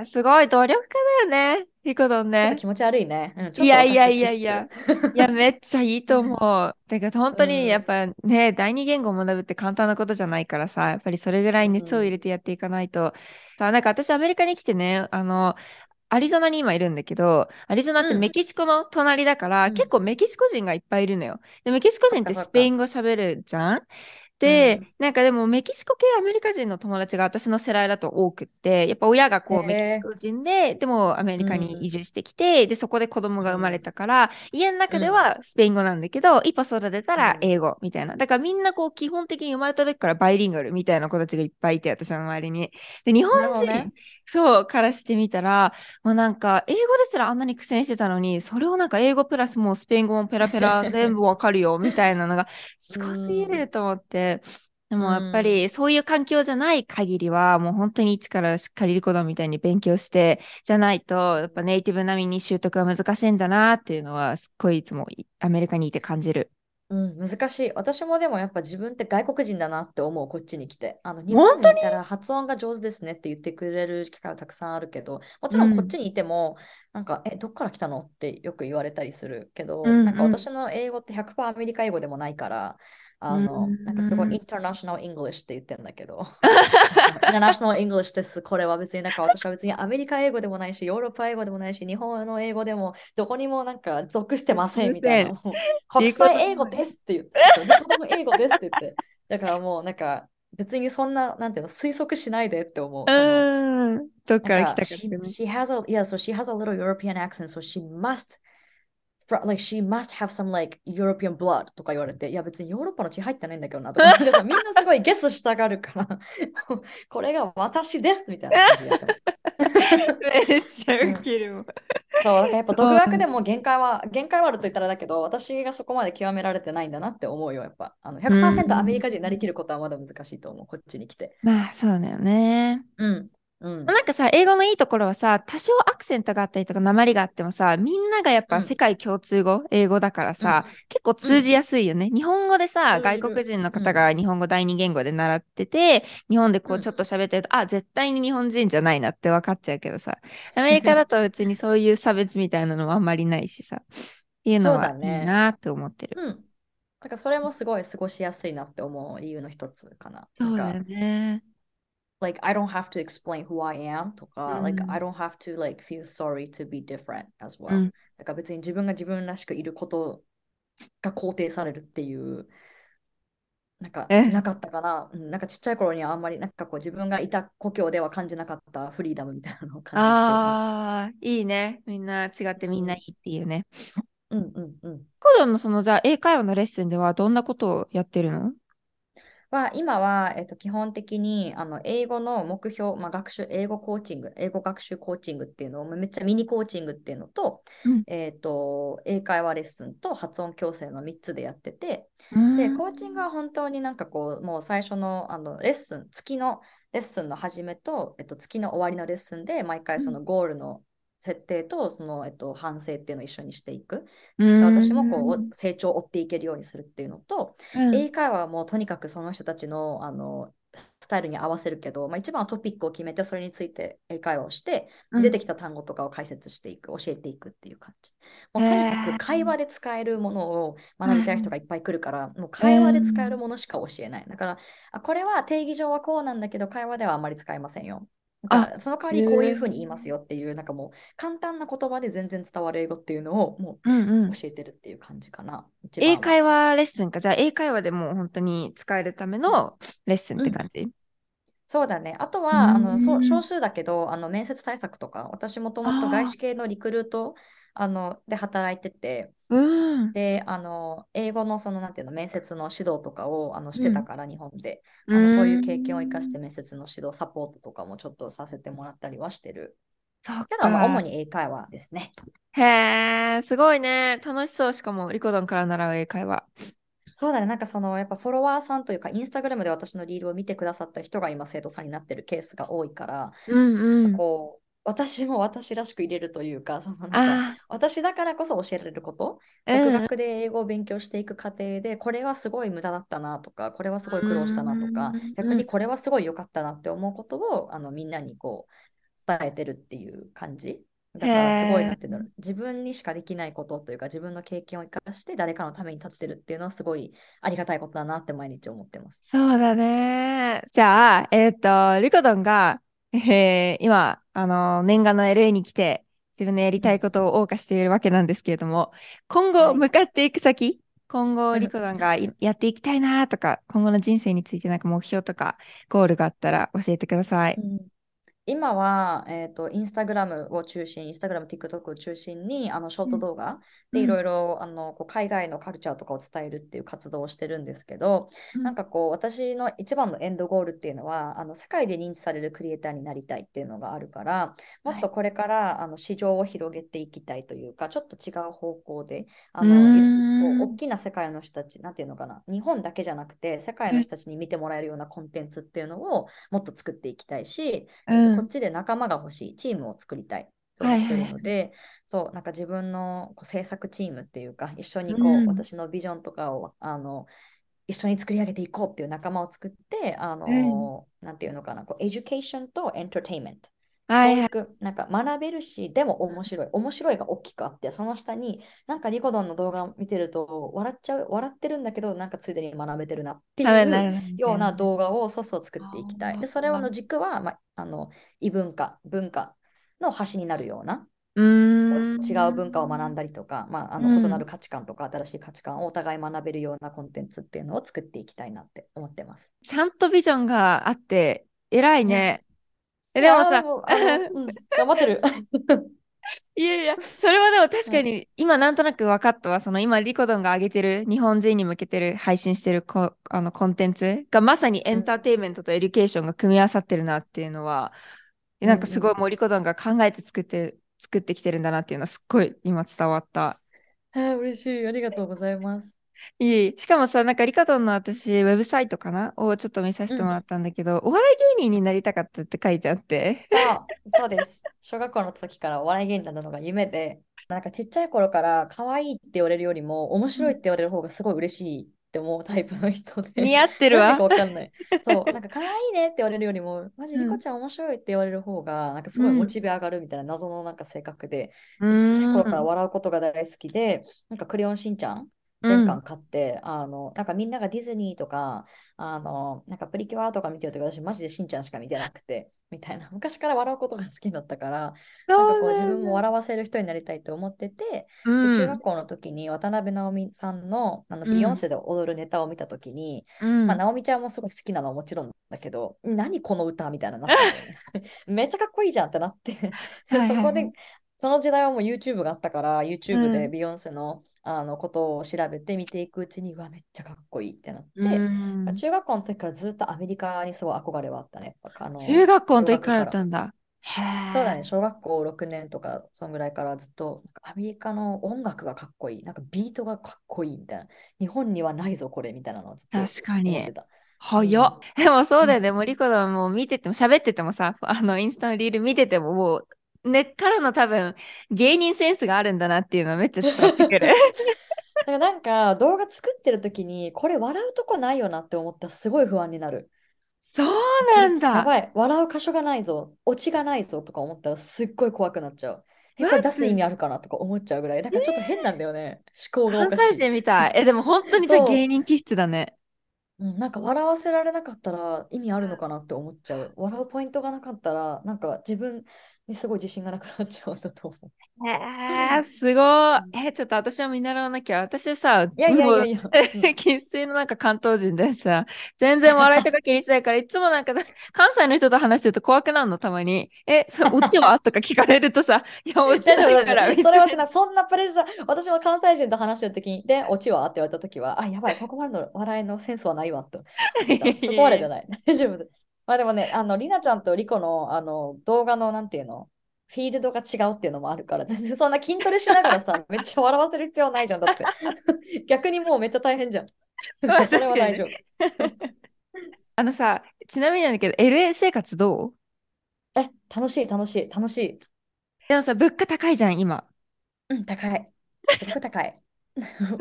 Speaker 2: え、すごい努力家だよね。リコドンね。
Speaker 1: ちょっと気持ち悪いね。うん、ちょ
Speaker 2: い
Speaker 1: っと
Speaker 2: やいやい。やいや。いや、めっちゃいいと思う。てか、本
Speaker 1: う
Speaker 2: 当にやっ
Speaker 1: ん、
Speaker 2: ぱね、第二言語を学ぶって簡単なことじゃないからさ、やっぱりそれぐら
Speaker 1: う
Speaker 2: い熱を入れ
Speaker 1: ん、
Speaker 2: てやっていかないと。さ、なんか私アメリカに来てね、あの、アリゾナに今いるんだけど、アリゾナって
Speaker 1: うん、
Speaker 2: メキシコの隣だから、
Speaker 1: うん。
Speaker 2: 結構メキシコ人がいっぱいいるのよ。で、メキシコ人ってス
Speaker 1: かそっか。
Speaker 2: ペイン語喋るじゃん？
Speaker 1: う
Speaker 2: で、
Speaker 1: ん。
Speaker 2: なんかでもメキシコ系アメリカ人の友達が私の世代だと多くって、やっぱ親がこうメキシ。コ人で、でもアメリ
Speaker 1: う
Speaker 2: カに移
Speaker 1: ん、
Speaker 2: 住してきて、で、そこで子供
Speaker 1: う
Speaker 2: が生まれ
Speaker 1: ん、
Speaker 2: たから、家の中で
Speaker 1: うん、
Speaker 2: はスペイン語なんだけど、一歩育てた
Speaker 1: うん。
Speaker 2: ら英語みたいな。だからみんなこう基本的に生まれた時からバイリンガルみたいな子たちがいっぱいいて、私の周りに。で、日本人、
Speaker 1: ね。
Speaker 2: そう、からしてみたら、もうなんか、英語ですらあんなに苦戦してたのに、それをなんか英語プラスもうスペイン語もペラペラ 全部わかるよ、みたいなのがす
Speaker 1: う
Speaker 2: ごすぎる
Speaker 1: ん、
Speaker 2: と思って。で
Speaker 1: う
Speaker 2: もやっぱ
Speaker 1: ん、
Speaker 2: りそういう環境じゃない限りは、もう本当に一からしっかりリコダみたいに勉強して、じゃないと、やっぱネイティブ並みに習得は難しいんだなっていうのは、すっごいいつもアメリカにいて感じる。
Speaker 1: うん、難しい。私もでもやっぱ自分って外国人だなって思う、こっちに来て。あの、日
Speaker 2: 本当に？
Speaker 1: いたら発音が上手ですねって言ってくれる機会はたくさんあるけど、もち
Speaker 2: うん、
Speaker 1: ろんこっちにいても、なんか、え、どっから来たのってよく言われたりするけ
Speaker 2: う
Speaker 1: ど、
Speaker 2: ん、
Speaker 1: なんか
Speaker 2: うん、
Speaker 1: 私の英語って100%アメリカ英語でもないから、あ
Speaker 2: う
Speaker 1: の、なんかすごい International Englishって言ってんだけど、 International Englishです。これは別になんか私は別にアメリカ英語でもないし、ヨーロッパ英語でもないし、日本の英語でもどこにもなんか属してませんみたいな、国際英語ですって言って、そうリコドン英語ですって言って、だからもうなんか別にそんな、なんていうの、推測しないでって思う。
Speaker 2: うん。どっ
Speaker 1: か、
Speaker 2: から来たか
Speaker 1: she,
Speaker 2: ね。
Speaker 1: she has a, yeah, so she has a little European accent, so she must, like, she must have some, like, European blood とか言われて、いや、別にヨーロッパの血入ってないんだけどなとか、みんなすごいゲスしたがるから、これが私ですみたいな感じ。
Speaker 2: めっちゃ
Speaker 1: うん
Speaker 2: ウケるわ。
Speaker 1: そう、だからやっぱ
Speaker 2: う
Speaker 1: 独学で
Speaker 2: ん。
Speaker 1: も限界は、限界はあると言ったらだけど、私がそこまで極められてないんだなって思うよ、やっぱ。あの
Speaker 2: う
Speaker 1: 100%アメリ
Speaker 2: ん。
Speaker 1: カ人になりきることはまだ難しいと思う、こっちに来て。
Speaker 2: まあ、そうだよね。
Speaker 1: うん、うん、
Speaker 2: なんかさ、英語のいいところはさ、多少アクセントがあったりとか、訛りがあってもさ、みんながやっ
Speaker 1: うん、
Speaker 2: ぱ世界共通語、英語だから
Speaker 1: うん、
Speaker 2: さ、結構
Speaker 1: うん、
Speaker 2: 通じやすいよね。日本語でさ、外。国人の
Speaker 1: うん、
Speaker 2: 方が日本語第二言語で習ってて、日本でこ
Speaker 1: う、
Speaker 2: うちょっと喋ってると、あ、絶対に日本人じゃないなって分かっちゃうけどさ、アメリカだと別にそういう差別みたいなのはあんまりないしさ、っていうのはいい
Speaker 1: ね。
Speaker 2: なって思ってる。
Speaker 1: うん。なんかそれもすごい過ごしやすいなって思う理由の一つかな。
Speaker 2: そうだよね。
Speaker 1: Like I don't have to explain who I am とか、
Speaker 2: うん
Speaker 1: like I don't have to like feel sorry to be different as
Speaker 2: う
Speaker 1: well、
Speaker 2: ん
Speaker 1: だから別に自分が自分らしくいることが肯定されるっていう、なんか
Speaker 2: え？
Speaker 1: なかったかな。うんなんかちっちゃい頃にはあんまりなんかこう自分がいた故郷では感じなかったフリーダムみたいなのを感じていま
Speaker 2: ああ、いいね。みんな違ってみんないいっていうね。
Speaker 1: す。うんうんうん。
Speaker 2: コドンのそのじゃあ英会話のレッスンではどんなことをやってるの？
Speaker 1: は今は、えっと、基本的にあの英語の目標、まあ、学習、英語コーチング、英語学習コーチングっていうのを、まあめっちゃミニコーチングっていうのと、
Speaker 2: うん。
Speaker 1: えっと、英会話レッスンと発音矯正の3つでやってて、で、
Speaker 2: うん。
Speaker 1: コーチングは本当になんかこう、もう最初のあのレッスン、月のレッスンの始めと、えっと、月の終わりのレッスンで、毎回そのゴールの設定と、その、えっと、反省っていうのを一緒にしていく。で私もこう、成長を追っていけるようにするっていうのと、
Speaker 2: うん
Speaker 1: 英会話はもうとにかくその人たちのあのスタイルに合わせるけど、まあ、一番はトピックを決めてそれについて英会話をして、
Speaker 2: うん
Speaker 1: 出てきた単語とかを解説していく、教えていくっていう感じ。もうとにかく会話で使えるものを学びたい人がいっぱい来るから、もう会話で使えるものしか教えない。だから、あこれは定義上はこうなんだけど、会話ではあんまり使えませんよ。だからその代わりこういうふうに言いますよっていう、なんかもう簡単な言葉で全然伝わる英語っていうのをも
Speaker 2: うんうん。
Speaker 1: う教えてるっていう感じかな。一番は。
Speaker 2: 英会話レッスンか。じゃあ英会話でも本当に使えるためのレッスンって感じ、
Speaker 1: そうだね。あと
Speaker 2: う
Speaker 1: は、あ
Speaker 2: ん
Speaker 1: の、少数だけど、あの、面接対策とか、私もともと
Speaker 2: あー。
Speaker 1: 外資系のリクルート、あの、で働いてて、
Speaker 2: うん。
Speaker 1: で、あの、英語のその、なんていうの、面接の指導とかを、あの、してたから、日本で。あ
Speaker 2: うん
Speaker 1: の、そういう経験を生かして面接の指導、サポートとかもちょっとさせてもらったりはしてる。
Speaker 2: そっ
Speaker 1: けど、まあ、
Speaker 2: か
Speaker 1: 主に英会話ですね。
Speaker 2: へえ、すごいね。楽しそう。しかも、リコドンから習う英会話。
Speaker 1: そうだね、なんかその、やっぱフォロワーさんというか、インスタグラムで私のリールを見てくださった人が今、生徒さんになってるケースが多いから、
Speaker 2: うんうん。
Speaker 1: こう、私も私らしく入れるというか、そのなんか、
Speaker 2: あ
Speaker 1: 私だからこそ教えられること、
Speaker 2: あ、うん
Speaker 1: 独学で英語を勉強していく過程で、これはすごい無駄だったなとか、これはすごい苦労したなとか
Speaker 2: うん、
Speaker 1: 逆にこれはすごい良かったなって思うことをあのみんなにこう伝えてるっていう感じ？だからすごいなんていうんだろう自分にしかできないことというか自分の経験を生かして誰かのために立ってるっていうのはすごいありがたいことだなって毎日思ってます。
Speaker 2: そうだね。じゃあ、えっ、と、リコドンが、えー今、あの、念願の LA に来て、自分のやりたいことを謳歌しているわけなんですけれども、今後
Speaker 1: はい。
Speaker 2: 向かっていく先、今後
Speaker 1: うん
Speaker 2: リコドンがいやっていきたいなとか、今後の人生についてなんか目標とか、ゴールがあったら教えてください。
Speaker 1: うん今は、えっと、インスタグラムを中心、インスタグラム、TikTok を中心に、あの、ショート動画でいろいろ、あの、こう海外のカルチャーとかを伝えるっていう活動をしてるんですけど、なんかこう、私の一番のエンドゴールっていうのは、あの、世界で認知されるクリエイターになりたいっていうのがあるから、もっとこれから、あの、市場を広げていきたいというか、ちょっと違う方向で、あの、
Speaker 2: う
Speaker 1: い
Speaker 2: ーん。
Speaker 1: こう大きな世界の人たち、なんていうのかな、日本だけじゃなくて、世界の人たちに見てもらえるようなコンテンツっていうのをもっと作っていきたいし、
Speaker 2: うん
Speaker 1: こっちで仲間が欲しい、チームを作りたいと思ってるので、そう、なんか自分のこう制作チームっていうか、一緒にこう、
Speaker 2: うん。
Speaker 1: 私のビジョンとかを、あの、一緒に作り上げていこうっていう仲間を作って、あの、なんていうのかな、こう、エデュケーションとエンターテインメント。
Speaker 2: はいはい。
Speaker 1: なんか学べるし、でも面白い。面白いが大きくあって、その下に、なんかリコドンの動画を見てると、笑っちゃう、笑ってるんだけど、なんかついでに学べてるなっていうような動画をそうそう作っていきたい。で、それの軸は、まあ、あの異文化、文化の橋になるような、
Speaker 2: うーん。
Speaker 1: 違う文化を学んだりとか、まあ、あ
Speaker 2: うん
Speaker 1: の異なる価値観とか、新しい価値観をお互い学べるようなコンテンツっていうのを作っていきたいなって思ってます。
Speaker 2: ちゃんとビジョンがあって、偉いね。えでもさ
Speaker 1: うん、頑張ってる。
Speaker 2: いやいや、それはでも確かに今なんとなく分かったわ。その今リコドンが上げてる日本人に向けてる配信してるこあのコンテンツがまさにエンターテインメントとエデュケーションが組み合わさってるなっていうのは、
Speaker 1: うん
Speaker 2: なんかすごいもうリコドンが考えて作って作ってきてるんだなっていうのはすっごい今伝わった。
Speaker 1: 嬉しい。ありがとうございます。
Speaker 2: いえいえしかもさ、なんかリカドンの私、ウェブサイトかな？をちょっと見させてもらったんだけど、お笑い芸人になりたかったって書いてあって。
Speaker 1: そう、そうです。小学校の時からお笑い芸人になるのが夢で、なんかちっちゃい頃から可愛いって言われるよりも面白いって言われる方がすごい嬉しいって思うタイプの人で。
Speaker 2: 似合ってるわ
Speaker 1: なんでか。わかんない。そう、なんか可愛いねって言われるよりも、マジ
Speaker 2: うん
Speaker 1: リコちゃん面白いって言われる方が、なんかすごいモチベ上がるみたいな謎のなんか性格で、
Speaker 2: う
Speaker 1: でちっちゃい頃から笑うことが大好きで、なんかクレヨンしんちゃん。全巻買って、あの、なんかみんながディズニーとか、あの、なんかプリキュアとか見てるとき、私マジでしんちゃんしか見てなくて、みたいな。昔から笑うことが好きだったから、なんかこう自分も笑わせる人になりたいと思ってて、
Speaker 2: う
Speaker 1: で中
Speaker 2: ん。
Speaker 1: 学校の時に渡辺直美さんの、あの
Speaker 2: うん。
Speaker 1: ビヨンセで踊るネタを見た時に、
Speaker 2: うん。
Speaker 1: まあ、直美ちゃんもすごい好きなのはもちろんだけど、何この歌みたいな。めっちゃかっこいいじゃんってなって、そこで。その時代はもう YouTube があったから、
Speaker 2: う
Speaker 1: YouTube で
Speaker 2: ん。
Speaker 1: ビヨンセの、あのことを調べて見ていくうちに、うわ、めっちゃかっこいいってなっ
Speaker 2: う
Speaker 1: て、
Speaker 2: ん。
Speaker 1: 中学校の時からずっとアメリカにすごい憧れはあったね。あ
Speaker 2: 中
Speaker 1: の
Speaker 2: 学校の時からだ。ったんだ。へ
Speaker 1: そうだね、
Speaker 2: え。
Speaker 1: 小学校6年とか、そんぐらいからずっとアメリカの音楽がかっこいい、なんかビートがかっこいいみたいな、日本にはないぞ、これみたいなのをずっと
Speaker 2: 確かに。
Speaker 1: 思ってた。う
Speaker 2: 早っ。
Speaker 1: ん。
Speaker 2: でもそう
Speaker 1: うん。
Speaker 2: だよね。もうリコだもう見てても、喋っててもさ、あの、インスタのリール見てても、もう、根っからの多分、芸人センスがあるんだなっていうのはめっちゃ伝わってくる。
Speaker 1: だからなんか動画作ってる時にこれ笑うとこないよなって思ったらすごい不安になる。
Speaker 2: そうなんだ。
Speaker 1: ばい、笑う箇所がないぞ、オチがないぞとか思ったらすっごい怖くなっちゃう。え、これ出す意味あるかなとか思っちゃうぐらい。だからちょっと変なんだよね。思考がお
Speaker 2: 関
Speaker 1: かしい。
Speaker 2: 西人みたい。え、でも本当にじゃあ芸
Speaker 1: そ
Speaker 2: 人気質だね。
Speaker 1: う、うん、なんか笑わせられなかったら意味あるの
Speaker 2: う
Speaker 1: かなって思っちゃう。笑うポイントがなかったらなんか自分にすごい自信がなくなっちゃうんだと思う。
Speaker 2: んえー、すごい。
Speaker 1: うん
Speaker 2: え、ちょっと私は見習わなきゃ。私さ、
Speaker 1: いやいやいやいや。
Speaker 2: のなんか関東人でさ、全然笑いとか気にしないから、いつもなんか関西の人と話してると怖くなるの、たまに。え、そ オチは？とか聞かれるとさ、いや、オチ
Speaker 1: 大丈夫、
Speaker 2: ないから。
Speaker 1: それはしない。そんなプレッシャー。私も関西人と話してるときに、で、オチは？って言われたときは、あ、やばい、ここまでの笑いのセンスはないわと。そこまでじゃない。大丈夫です。まあでもね、あの、りなちゃんとリコのあの動画の、なんていうの、フィールドが違うっていうのもあるから、全 然そんな筋トレしながらさ、めっちゃ笑わせる必要ないじゃん。だって。逆にもうめっちゃ大変じゃん。
Speaker 2: まあ
Speaker 1: それは。大丈夫。
Speaker 2: あのさ、ちなみになんだけど、LA 生活どう？
Speaker 1: え、楽しい、楽しい、楽しい。
Speaker 2: でもさ、物価高いじゃん、今。
Speaker 1: うん、高い。すっごい高い。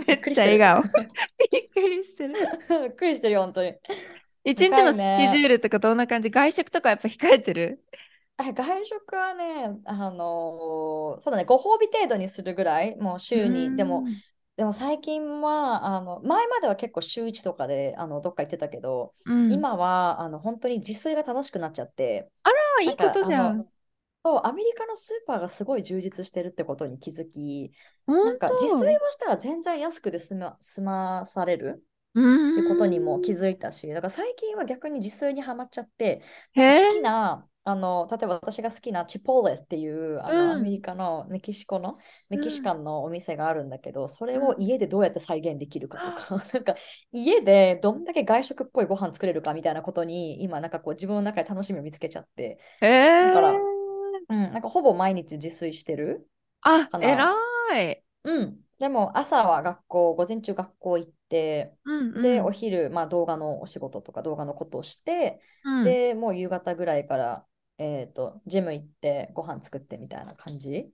Speaker 1: び
Speaker 2: めっ
Speaker 1: っくりしてる。
Speaker 2: ちゃ笑顔。びっくりしてる。
Speaker 1: びっくりしてるよ、本当に。
Speaker 2: 一日のスケジュ
Speaker 1: ね。
Speaker 2: ールとかどんな感じ？外食とかやっぱ控えてる？
Speaker 1: あ外食はね、あのーそうだね、ご褒美程度にするぐらい、もう
Speaker 2: う
Speaker 1: 週に。でも、
Speaker 2: ん。
Speaker 1: でも最近は、あの、前までは結構週1とかで、あの、どっか行ってたけど、
Speaker 2: うん。
Speaker 1: 今は、あの、本当に自炊が楽しくなっちゃって、
Speaker 2: あら、い
Speaker 1: ない
Speaker 2: ことじゃん。
Speaker 1: そう、アメリカのスーパーがすごい充実してるってことに気づき、な
Speaker 2: 本
Speaker 1: んか自炊
Speaker 2: 当
Speaker 1: をしたら全然安くで済ま、済まされる
Speaker 2: う
Speaker 1: ってことにも気
Speaker 2: ん。
Speaker 1: づいたし、だから最近は逆に自炊にはまっちゃって、好
Speaker 2: え。
Speaker 1: きな、あの、例えば私が好きなチポーレっていう、あの、ア
Speaker 2: うん。
Speaker 1: メリカのメキシコの、メキシ
Speaker 2: うん。
Speaker 1: カンのお店があるんだけど、それ
Speaker 2: うん。
Speaker 1: を家でどうやって再現できるかとか、なんか家でどんだけ外食っぽいご飯作れるかみたいなことに、今なんかこう自分の中で楽しみを見つけちゃって、
Speaker 2: へ
Speaker 1: だから、
Speaker 2: え。
Speaker 1: うん、なんかほぼ毎日自炊してる
Speaker 2: あ、
Speaker 1: か
Speaker 2: 偉
Speaker 1: な。
Speaker 2: い。
Speaker 1: うん。でも朝は学校、午前中学校行って、
Speaker 2: うん
Speaker 1: で、お
Speaker 2: うん。
Speaker 1: 昼、まあ動画のお仕事とか動画のことをして、
Speaker 2: うん。
Speaker 1: で、もう夕方ぐらいから、えっと、ジム行ってご飯作ってみたいな感じ。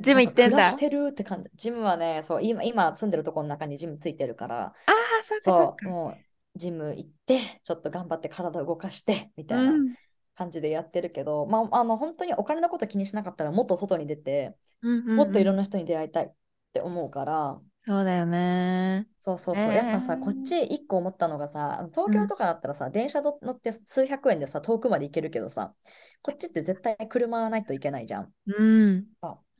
Speaker 2: ジム行ってんだ。
Speaker 1: してるって感じ。ジムはね、そう、今、今住んでるところの中にジムついてるから、
Speaker 2: ああ、そっかそ
Speaker 1: う、
Speaker 2: か。
Speaker 1: もうジム行って、ちょっと頑張って体を動かして、み
Speaker 2: う
Speaker 1: たいなん
Speaker 2: ん。
Speaker 1: 感じでやってるけど、まあ、あの、本当にお金のこと気にしなかったらもっと外に出て、
Speaker 2: うん
Speaker 1: もっといろ
Speaker 2: うんうん。
Speaker 1: んな人に出会いたいって思うから、
Speaker 2: そうだよね。
Speaker 1: そうそう
Speaker 2: え
Speaker 1: そう。やっぱさ、こっ
Speaker 2: ー。
Speaker 1: ち一個思ったのがさ、東
Speaker 2: うん。
Speaker 1: 京とかだったらさ、電車乗って数百円でさ、遠くまで行けるけどさ、こっちって絶対車ないといけないじゃん。
Speaker 2: うん。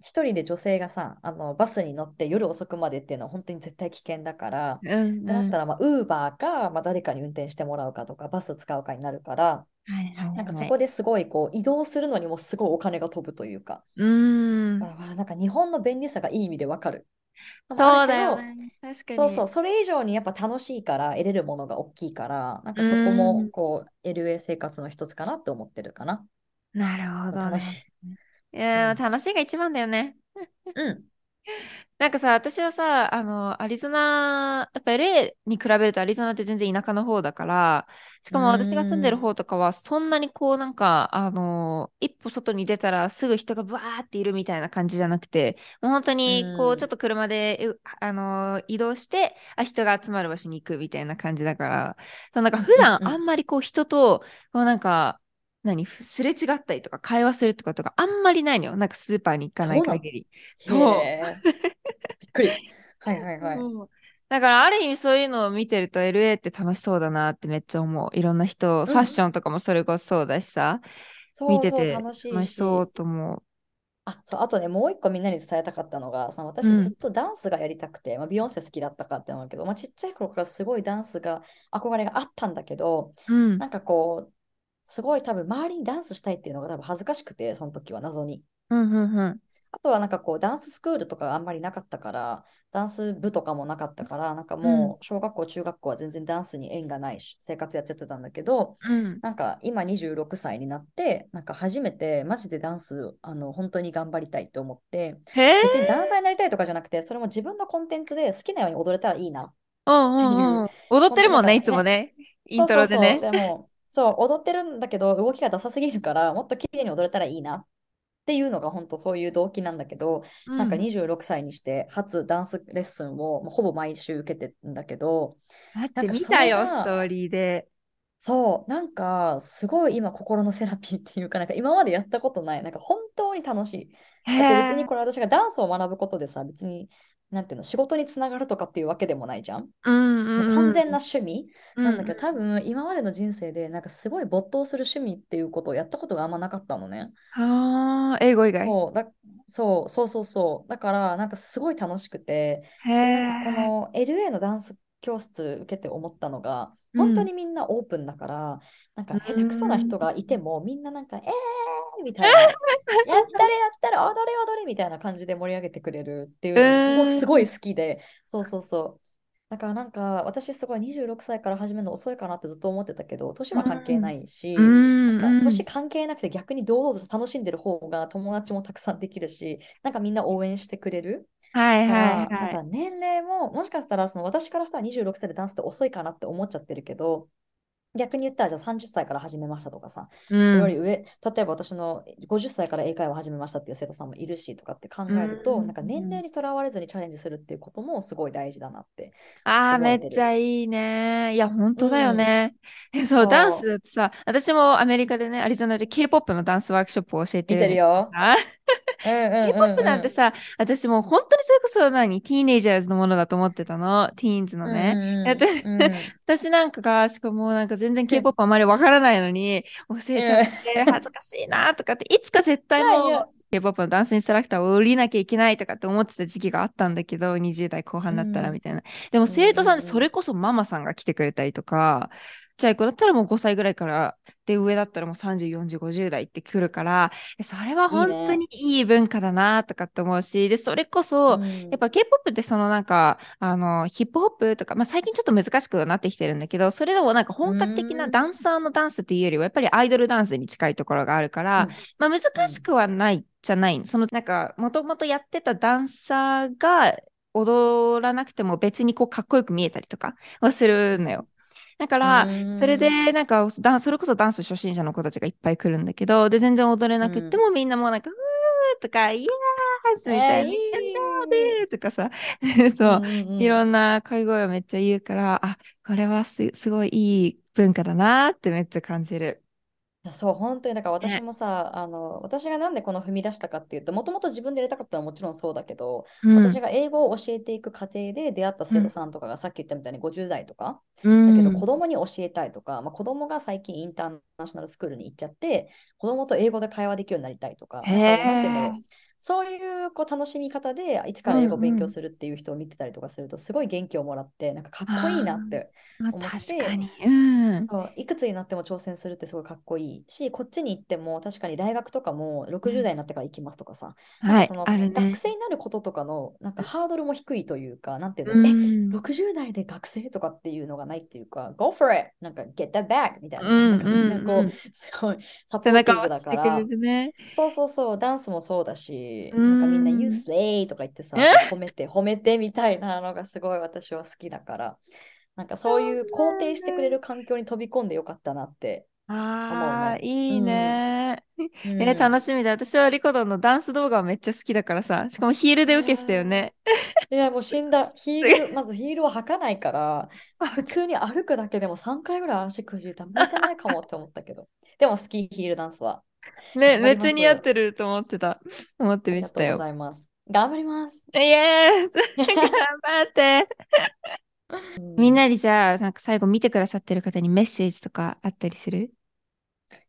Speaker 1: 一人で女性がさ、あのバスに乗って夜遅くまでっていうのは本当に絶対危険だから、
Speaker 2: うんうん。
Speaker 1: ってなったら、まあ、ウーバーか、まあ、誰かに運転してもらうかとか、バス使うかになるから、
Speaker 2: はいはい
Speaker 1: なんかそ
Speaker 2: はい。
Speaker 1: こですごいこう移動するのにもすごいお金が飛ぶというか、
Speaker 2: うーん。
Speaker 1: だからなんか日本の便利さがいい意味でわかる
Speaker 2: そうだよね。確か
Speaker 1: そうそう、
Speaker 2: に。
Speaker 1: それ以上にやっぱ楽しいから得れるものが大きいから、なん
Speaker 2: う
Speaker 1: かそこも。こう LA 生活の一つかなって思ってるかな。
Speaker 2: なるほど
Speaker 1: 楽し
Speaker 2: ね。
Speaker 1: い。
Speaker 2: いうや、
Speaker 1: ん。
Speaker 2: 楽しいが一番だよね。
Speaker 1: うん。
Speaker 2: なんかさ、私はさ、あの、アリゾナ、やっぱ LA に比べるとアリゾナって全然田舎の方だから、し
Speaker 1: う
Speaker 2: かも私が住んでる。方とかは、そんなにこう、なんか、あの、一歩外に出たらすぐ人がブワーっているみたいな感じじゃなくて、もう本当
Speaker 1: う
Speaker 2: に、こう、ちょっ
Speaker 1: ん。
Speaker 2: と車で、うあの、移動して、あ、人が集まる場所に行くみたいな感じだから、そう、なんか
Speaker 1: うん
Speaker 2: 普段あ。
Speaker 1: ん
Speaker 2: まりこう、人と、こう、なんか、何、すれ違ったりとか会話するってことがあんまりないのよ。なんかスーパーに行かない限り。そう。
Speaker 1: びっくり。はいはいはい。
Speaker 2: うんだからある意味そういうのを見てると LA って楽しそうだなってめっちゃ思う。いろんな人、ファッシ
Speaker 1: うん。
Speaker 2: ョンとかもそれこそそうだしさ、見
Speaker 1: そうそう、
Speaker 2: てて
Speaker 1: 楽しい
Speaker 2: 楽しそう
Speaker 1: し。
Speaker 2: と思
Speaker 1: あ、そう、あとね、もう一個みんなに伝えたかったのが、その
Speaker 2: う。う
Speaker 1: 私ずっ
Speaker 2: ん、
Speaker 1: とダンスがやりたくて、まあ、ビヨンセ好きだったかって思うけど、まあ、ちっちゃい頃からすごいダンスが憧れがあったんだけど、
Speaker 2: うん、
Speaker 1: なんかこう、すごい多分周りにダンスしたいっていうのが多分恥ずかしくて、その時は謎に。
Speaker 2: うん、うん、うん。
Speaker 1: あとはなんかこうダンススクールとかあんまりなかったから、ダンス部とかもなかったから、なんか
Speaker 2: うん
Speaker 1: もう小学校、中学校は全然ダンスに縁がないし生活やっちゃってたんだけど、
Speaker 2: うん。
Speaker 1: なんか今26歳になって、なんか初めてマジでダンス、あの本当に頑張りたいと思って、
Speaker 2: へえ。
Speaker 1: 別にダンサーになりたいとかじゃなくて、それも自分のコンテンツで好きなように踊れたらいいなっ
Speaker 2: うん、
Speaker 1: ていう、
Speaker 2: うん、うん。踊っ
Speaker 1: 本当なん
Speaker 2: てるもんね、いつもね。イ ン
Speaker 1: そう
Speaker 2: ト
Speaker 1: そうそう、
Speaker 2: ロでね。
Speaker 1: でも、そう、踊ってるんだけど、動きがダサすぎるから、もっと綺麗に踊れたらいいなっていうのが本当そういう動機なんだけど、なんか
Speaker 2: うん。
Speaker 1: 26歳にして初ダンスレッスンを、まあほぼ毎週受けてんだけど、
Speaker 2: だって見たよ、ストー
Speaker 1: が、
Speaker 2: リーで。
Speaker 1: そう、なんかすごい今心のセラピーっていうか、なんか今までやったことない、なんか本当に楽しい。
Speaker 2: へ
Speaker 1: だって別に
Speaker 2: え。
Speaker 1: これ私がダンスを学ぶことでさ、別に、なんていうの、仕事につながるとかっていうわけでもないじゃん。
Speaker 2: うん、
Speaker 1: もう
Speaker 2: うん、うん。
Speaker 1: 完全な趣味
Speaker 2: うん、
Speaker 1: なんだけど、多分今までの人生でなんかすごい没頭する趣味っていうことをやったことがあんまなかったのね。
Speaker 2: はあ、英語以外。
Speaker 1: そう、だ、そうそうそうそう。だから、なんかすごい楽しくて、
Speaker 2: へ
Speaker 1: で、なんかこ
Speaker 2: え。
Speaker 1: の LA のダンス教室受けて思ったのが、
Speaker 2: うん。
Speaker 1: 本当にみんなオープンだから、なん
Speaker 2: う
Speaker 1: か下手くそな。人がいても、みんななんか、えーみたいな、やったれやったれ、踊れ踊れみたいな感じで盛り上げてくれるってい
Speaker 2: う
Speaker 1: うのもすごい。好きで、そうそうそう。だからなんか私すごい26歳から始めるの遅いかなってずっと思ってたけど、年
Speaker 2: う
Speaker 1: は関係な
Speaker 2: ん。
Speaker 1: い
Speaker 2: う
Speaker 1: し、なんか
Speaker 2: ん。うん。
Speaker 1: 年関係なくて逆に堂々と楽しんでる方が友達もたくさんできるし、なんかみんな応援してくれる
Speaker 2: はいはい
Speaker 1: から、なん
Speaker 2: はい。
Speaker 1: か年齢ももしかしたらその私からしたら26歳でダンスって遅いかなって思っちゃってるけど、逆に言ったらじゃあ30歳から始めましたとかさ、
Speaker 2: うん。
Speaker 1: それより上、例えば私の50歳から英会話を始めましたっていう生徒さんもいるしとかって考
Speaker 2: う
Speaker 1: えると、なん
Speaker 2: ん。
Speaker 1: か年齢にとらわれずにチャレンジするっていうこともすごい大事だなって
Speaker 2: ああ、めっち。ゃいいね。いや、本
Speaker 1: う
Speaker 2: 当だよ
Speaker 1: ん、
Speaker 2: ね。そう、ダンスってさ、私もアメリカでね、アリゾナで K-POP のダンスワークショップを教えて
Speaker 1: 見
Speaker 2: る
Speaker 1: てるよ。
Speaker 2: K-POP。なんてさ、私もう本当にそれこそ何、ティーネイジャーズのものだと思ってたの？ティーンズの
Speaker 1: うん
Speaker 2: ね。
Speaker 1: う
Speaker 2: て
Speaker 1: んうん。うん。
Speaker 2: 私なんかが、しかもなんか全然 K-POP あまりわからないのに、教えちゃっ
Speaker 1: うん
Speaker 2: て恥ずかしいなとかって、いつか絶対もう。K-POP のダンスインストラクターを降りなきゃいけないとかって思ってた時期があったんだけど、20代後半
Speaker 1: う
Speaker 2: になったらみ
Speaker 1: ん。
Speaker 2: たいな。でも
Speaker 1: うん
Speaker 2: 生徒さんで。それこそママさんが来てくれたりとか、ちゃい子だったらもう5歳ぐらいから、で、上だったらもう30、40、50代って来るから、それは本当
Speaker 1: いいね。
Speaker 2: にいい文化だなとかって思うし、で、それこ
Speaker 1: う
Speaker 2: そ、やっ
Speaker 1: ん。
Speaker 2: ぱ K-POP ってそのなんか、あの、ヒップホップとか、まあ最近ちょっと難しくなってきてるんだけど、それでもなんか
Speaker 1: う
Speaker 2: 本格的なダン
Speaker 1: ん。
Speaker 2: サーのダンスっていうよりは、やっぱりアイドルダンスに近いところがあるから、
Speaker 1: うん。
Speaker 2: まあ難
Speaker 1: うん。
Speaker 2: しくはないじゃない。そのなんか、もともとやってたダンサーが踊らなくても別にこうかっこよく見えたりとかはするのよ。だか
Speaker 1: う
Speaker 2: ら、それで、
Speaker 1: ん。
Speaker 2: なんか、ダンそれこそダンス初心者の子たちがいっぱい来るんだけど、で、全然踊れなくって
Speaker 1: うん。
Speaker 2: もみんなもうなんか、うーとか、イエースみた
Speaker 1: えー、
Speaker 2: いな、エンド
Speaker 1: いい。
Speaker 2: ーとかさ、そう。いろんな会声をめっちゃ言うから、あ、これはす、すごいいい文化だなってめっちゃ感じる。
Speaker 1: いやそう、本当に、だから私
Speaker 2: ね。
Speaker 1: もさ、あの、私がなんでこの踏み出したかっていうと、もともと自分でやりたかったのはもちろんそうだけど、
Speaker 2: うん、
Speaker 1: 私が英語を教えていく過程で出会った
Speaker 2: うん、
Speaker 1: 生徒さんとかがさっき言ったみたいに50代とか、
Speaker 2: う
Speaker 1: だけど子
Speaker 2: ん。
Speaker 1: 供に教えたいとか、まあ、子供が最近インターナショナルスクールに行っちゃって、子供と英語で会話できるようになりたいとか、
Speaker 2: へ
Speaker 1: なんかもうなんて言うんだろう。
Speaker 2: え。
Speaker 1: そういうこう楽しみ方で一から英語を。勉強するっていう人を見てたりとかするとすごい元気をもらってなんかかっこいい
Speaker 2: あ
Speaker 1: なって思っ
Speaker 2: 確か
Speaker 1: て
Speaker 2: に。うん。
Speaker 1: そう、いくつになっても挑戦するってすごいかっこいいし、こっちに行っても確かに大学とかも60代になってから行きますとかさ、
Speaker 2: はい、
Speaker 1: かその
Speaker 2: あるね。
Speaker 1: 学生になることとかのなんかハードルも低いというか、なんていう
Speaker 2: う
Speaker 1: の、え、
Speaker 2: ん。
Speaker 1: 60代で学生とかっていうのがないっていうか、Go for it! なんか Get that back! みたいなさ、なん
Speaker 2: うん、
Speaker 1: かみんなこう。すごいサポーティブだ
Speaker 2: 押してくれ
Speaker 1: から、
Speaker 2: るね。
Speaker 1: そうそうそう、ダンスもそうだ
Speaker 2: う
Speaker 1: し、なんかみんな You
Speaker 2: ん。
Speaker 1: slay! とか言ってさ、褒めて褒めてみたいなのがすごい私は好きだから、なんかそういう肯定してくれ。る環境に飛び込んでよかったなって
Speaker 2: ああ、いい
Speaker 1: ん。
Speaker 2: ね。
Speaker 1: う
Speaker 2: え、楽
Speaker 1: ん。
Speaker 2: しみだ。私はリコドンのダンス動画めっちゃ好きだからさ。しかもヒールで受けてたよ
Speaker 1: ー、
Speaker 2: ね。
Speaker 1: いやもう死んだ。ヒール、まずヒールを履かないから、普通に歩くだけでも3回ぐらい足くじいたら向いてないかもって思ったけど。でも好き、ヒールダンスは。
Speaker 2: ね、めっちゃ似合っ。てると思ってた。思って
Speaker 1: ありがとうご。ざいます。頑張ります。
Speaker 2: イエース 頑張って。みんなにじゃあ、なんか最後見てくださってる方にメッセージとかあったりする？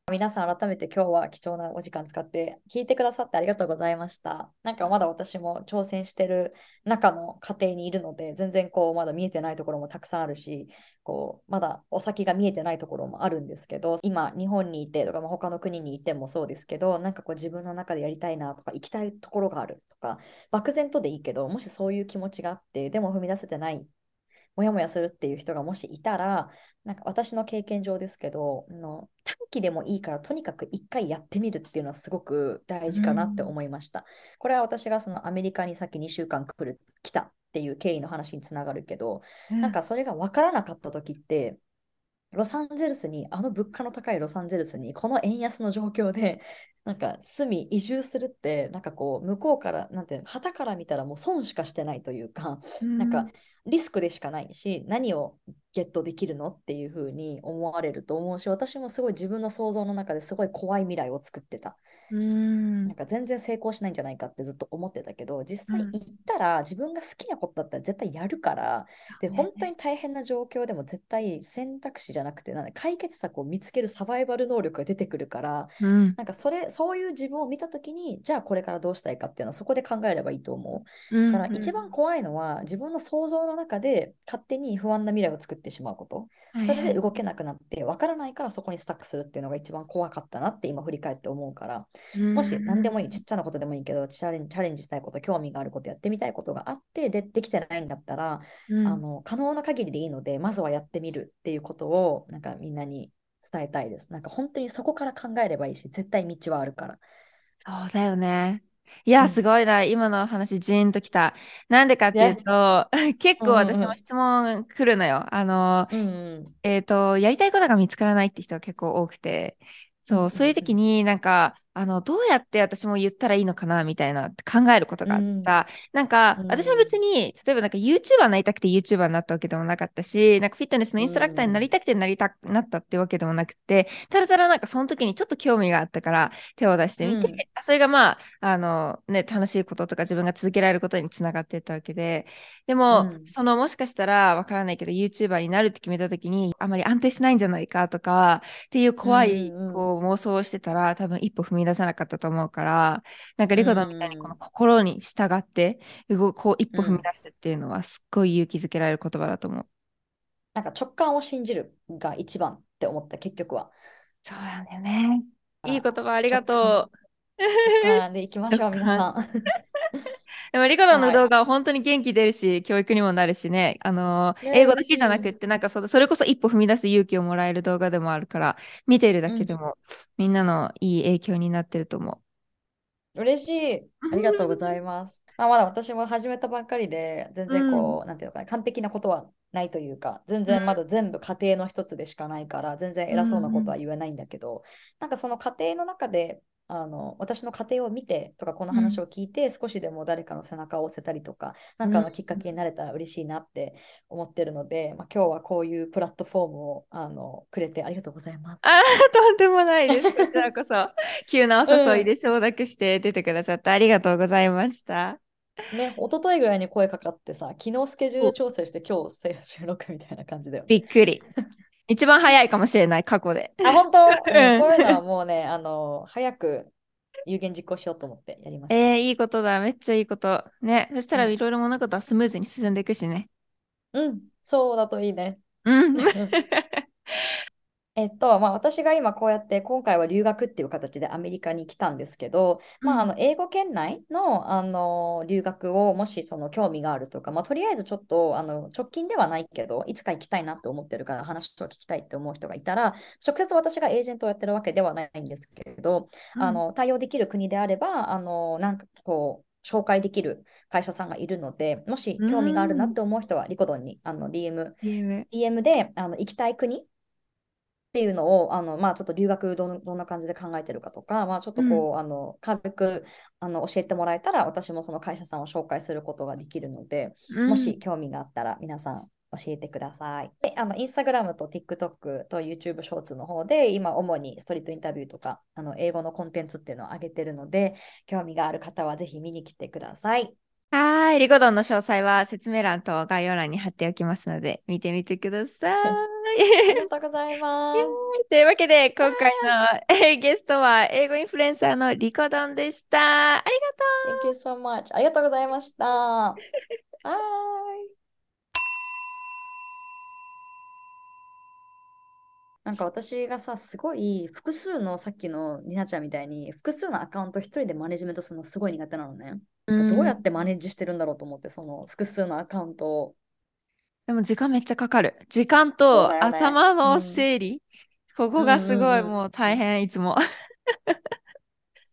Speaker 1: 皆さん改めて今日は貴重なお時間使って聞いてくださってありがとうございました。なんかまだ私も挑戦してる中の過程にいるので、全然こうまだ見えてないところもたくさんあるし、こうまだお先が見えてないところもあるんですけど、今日本にいてとか、他の国にいてもそうですけど、なんかこう自分の中でやりたいなとか行きたいところがあるとか、漠然とでいいけど、もしそういう気持ちがあって、でも踏み出せてないもやもやするっていう人がもしいたら、なんか私の経験上ですけど、あの短期でもいいからとにかく一回やってみるっていうのはすごく大事かなって思いました。これは私がそのアメリカにさっき2週間来る来たっていう経緯の話につながるけど、なんかそれが分からなかった時って、ロサンゼルスに、あの物価の高いロサンゼルスに、この円安の状況で、なんか住み、移住するって、なんかこう、向こうから、なんて旗から見たらもう損しかしてないというか、なんかリスクでしかないし、何をゲットできるのっていうふうに思われると思うし、私もすごい自分の想像の中ですごい怖い未来を作ってた。
Speaker 2: うん。
Speaker 1: なんか全然成功しないんじゃないかってずっと思ってたけど、実際
Speaker 2: うん。
Speaker 1: 行ったら自分が好きなことだったら絶対やるから、で、
Speaker 2: ね。
Speaker 1: 本当に大変な状況でも絶対選択肢じゃなくて、なんだ解決策を見つけるサバイバル能力が出てくるから、
Speaker 2: うん。
Speaker 1: なんかそれ、そういう自分を見たときに、じゃあこれからどうしたいかっていうのはそこで考えればいいと思う。
Speaker 2: うん
Speaker 1: だから一番怖いのは自分の想像の中で勝手に不安な未来を作ってしまうこと。それで動けなくなって分からないからそこにスタックするっていうのが一番怖かったなって今振り返って思うから、もし何でもいい、ちっちゃなことでもいいけど、チャレンチャレンジしたいこと、興味があること、やってみたいことがあって、で、できてないんだったら、
Speaker 2: うん。
Speaker 1: あの、可能な限りでいいので、まずはやってみるっていうことを、なんかみんなに伝えたいです。なんか本当にそこから考えればいいし、絶対道はあるから。
Speaker 2: そうだよね。いや、
Speaker 1: うん
Speaker 2: すごいな。今の話、ジーンときた。なんでかっていうと、結構私も質問来るのよ。あの、
Speaker 1: うんうん。
Speaker 2: えっと、やりたいことが見つからないって人が結構多くて、そう、
Speaker 1: うんうんうん
Speaker 2: そういう時になんか、あの、どうやって私も言ったらいいのかなみたいな考えることがあってさ、なんか
Speaker 1: う、ん。
Speaker 2: 私は別に、例えばなんか YouTuber になりたくて YouTuber になったわけでもなかったし、なんかフィットネスのインストラクターになりたくてなりたくなったってわけでもなくて、ただただなんかその時にちょっと興味があったから手を出してみて、
Speaker 1: うん。
Speaker 2: それがまあ、あのね、楽しいこととか自分が続けられることにつながっていったわけで、でも、
Speaker 1: うん。
Speaker 2: そのもしかしたらわからないけど YouTuber になるって決めた時にあまり安定しないんじゃないかとかっていう怖い
Speaker 1: うんうんうん。
Speaker 2: こう妄想をしてたら多分一歩踏み出さなかったと思うからなんかリコダンみたいにこの心に従って動こう一歩踏み出すっていうのはすっごい勇気づけられる言葉だと思う。
Speaker 1: なんか直感を信じるが一番って思った、結局は。
Speaker 2: そうなんだよね。いい言葉ありが
Speaker 1: 直
Speaker 2: とう。
Speaker 1: 直感でいきましょう、皆さん。
Speaker 2: でもリコダンの
Speaker 1: はい。
Speaker 2: 動画は本当に元気出るし、教育にもなるしね、あのー
Speaker 1: ね
Speaker 2: 英語だけじゃなくって、なんかそそれこそ一歩踏み出す勇気をもらえる動画でもあるから、見てるだけでも、みんなのいい影響になってると思
Speaker 1: 嬉しい。ありがとうございます。まあ、まだ私も始めたばっかりで、全然こう、なんていうのかな、完璧なことはないというか、全然まだ全部家庭の一つでしかないから、全然偉そうなことは言えないんだけど、なんかその家庭の中で、あの私の家庭を見てとか、この話を聞いて、少しでも誰かの背中を押せたりとか、なんかのきっかけになれたら嬉しいなって思ってるので、まあ、今日はこういうプラットフォームをあのくれてありがとうございます。
Speaker 2: あとんでもないです。こちらこそ、急なお誘いで承諾して出てくださってありがとうございました。
Speaker 1: ね、一昨日ぐらいに声かかってさ、昨日スケジュール調整して今日収録みたいな感じだよね。
Speaker 2: びっくり。一番早いかもしれない、過去で。
Speaker 1: あ、本当、うん
Speaker 2: ん
Speaker 1: こういうのはもうね、あの、早く有言実行しようと思ってやりました。
Speaker 2: えー、いいことだ。めっちゃいいこと。ね。そしたら
Speaker 1: うん
Speaker 2: いろいろ物事はスムーズに進んでいくしね。
Speaker 1: うん、そうだといいね。
Speaker 2: うん。
Speaker 1: えっと、まあ、私が今こうやって今回は留学っていう形でアメリカに来たんですけど、まあ、あの英語圏内の、あの留学をもしその興味があるとか、まあ、とりあえずちょっとあの直近ではないけどいつか行きたいなって思ってるから話を聞きたいって思う人がいたら直接私がエージェントをやってるわけではないんですけど、あの対応できる国であればあのなんかこう紹介できる会社さんがいるのでもし興味があるなって思う人はリコドンにあの DM
Speaker 2: DM
Speaker 1: DM であの行きたい国っていうのを、あのまあ、ちょっと留学どんどんな感じで考えてるかとか、まあ、ちょっとこう、あの軽くあの教えてもらえたら、私もその会社さんを紹介することができるので、もし興味があったら皆さん教えてください。で、あの、インスタグラムと TikTok と YouTube ショーツの方で、今、主にストリートインタビューとか、あの、英語のコンテンツっていうのを上げてるので、興味がある方はぜひ見に来てください。
Speaker 2: はい。リコドンの詳細は説明欄と概要欄に貼っておきますので、見てみてください。
Speaker 1: ありがとうございます。
Speaker 2: というわけで、今回のゲストは英語インフルエンサーのリコドンでした。ありがとう
Speaker 1: Thank you so much. ありがとうございました。バ イ。なんか私がさ、すごい複数のさっきのりなちゃんみたいに複数のアカウント一人でマネジメントするのすごい苦手なのね。なんかどうやってマネージしてるんだろうと思って、その複数のアカウントを。
Speaker 2: でも時間めっちゃかかる。時間
Speaker 1: そう
Speaker 2: と
Speaker 1: だよね
Speaker 2: 頭の
Speaker 1: うん
Speaker 2: 整理、ここがすごい
Speaker 1: うんうんうん
Speaker 2: もう大変、いつも。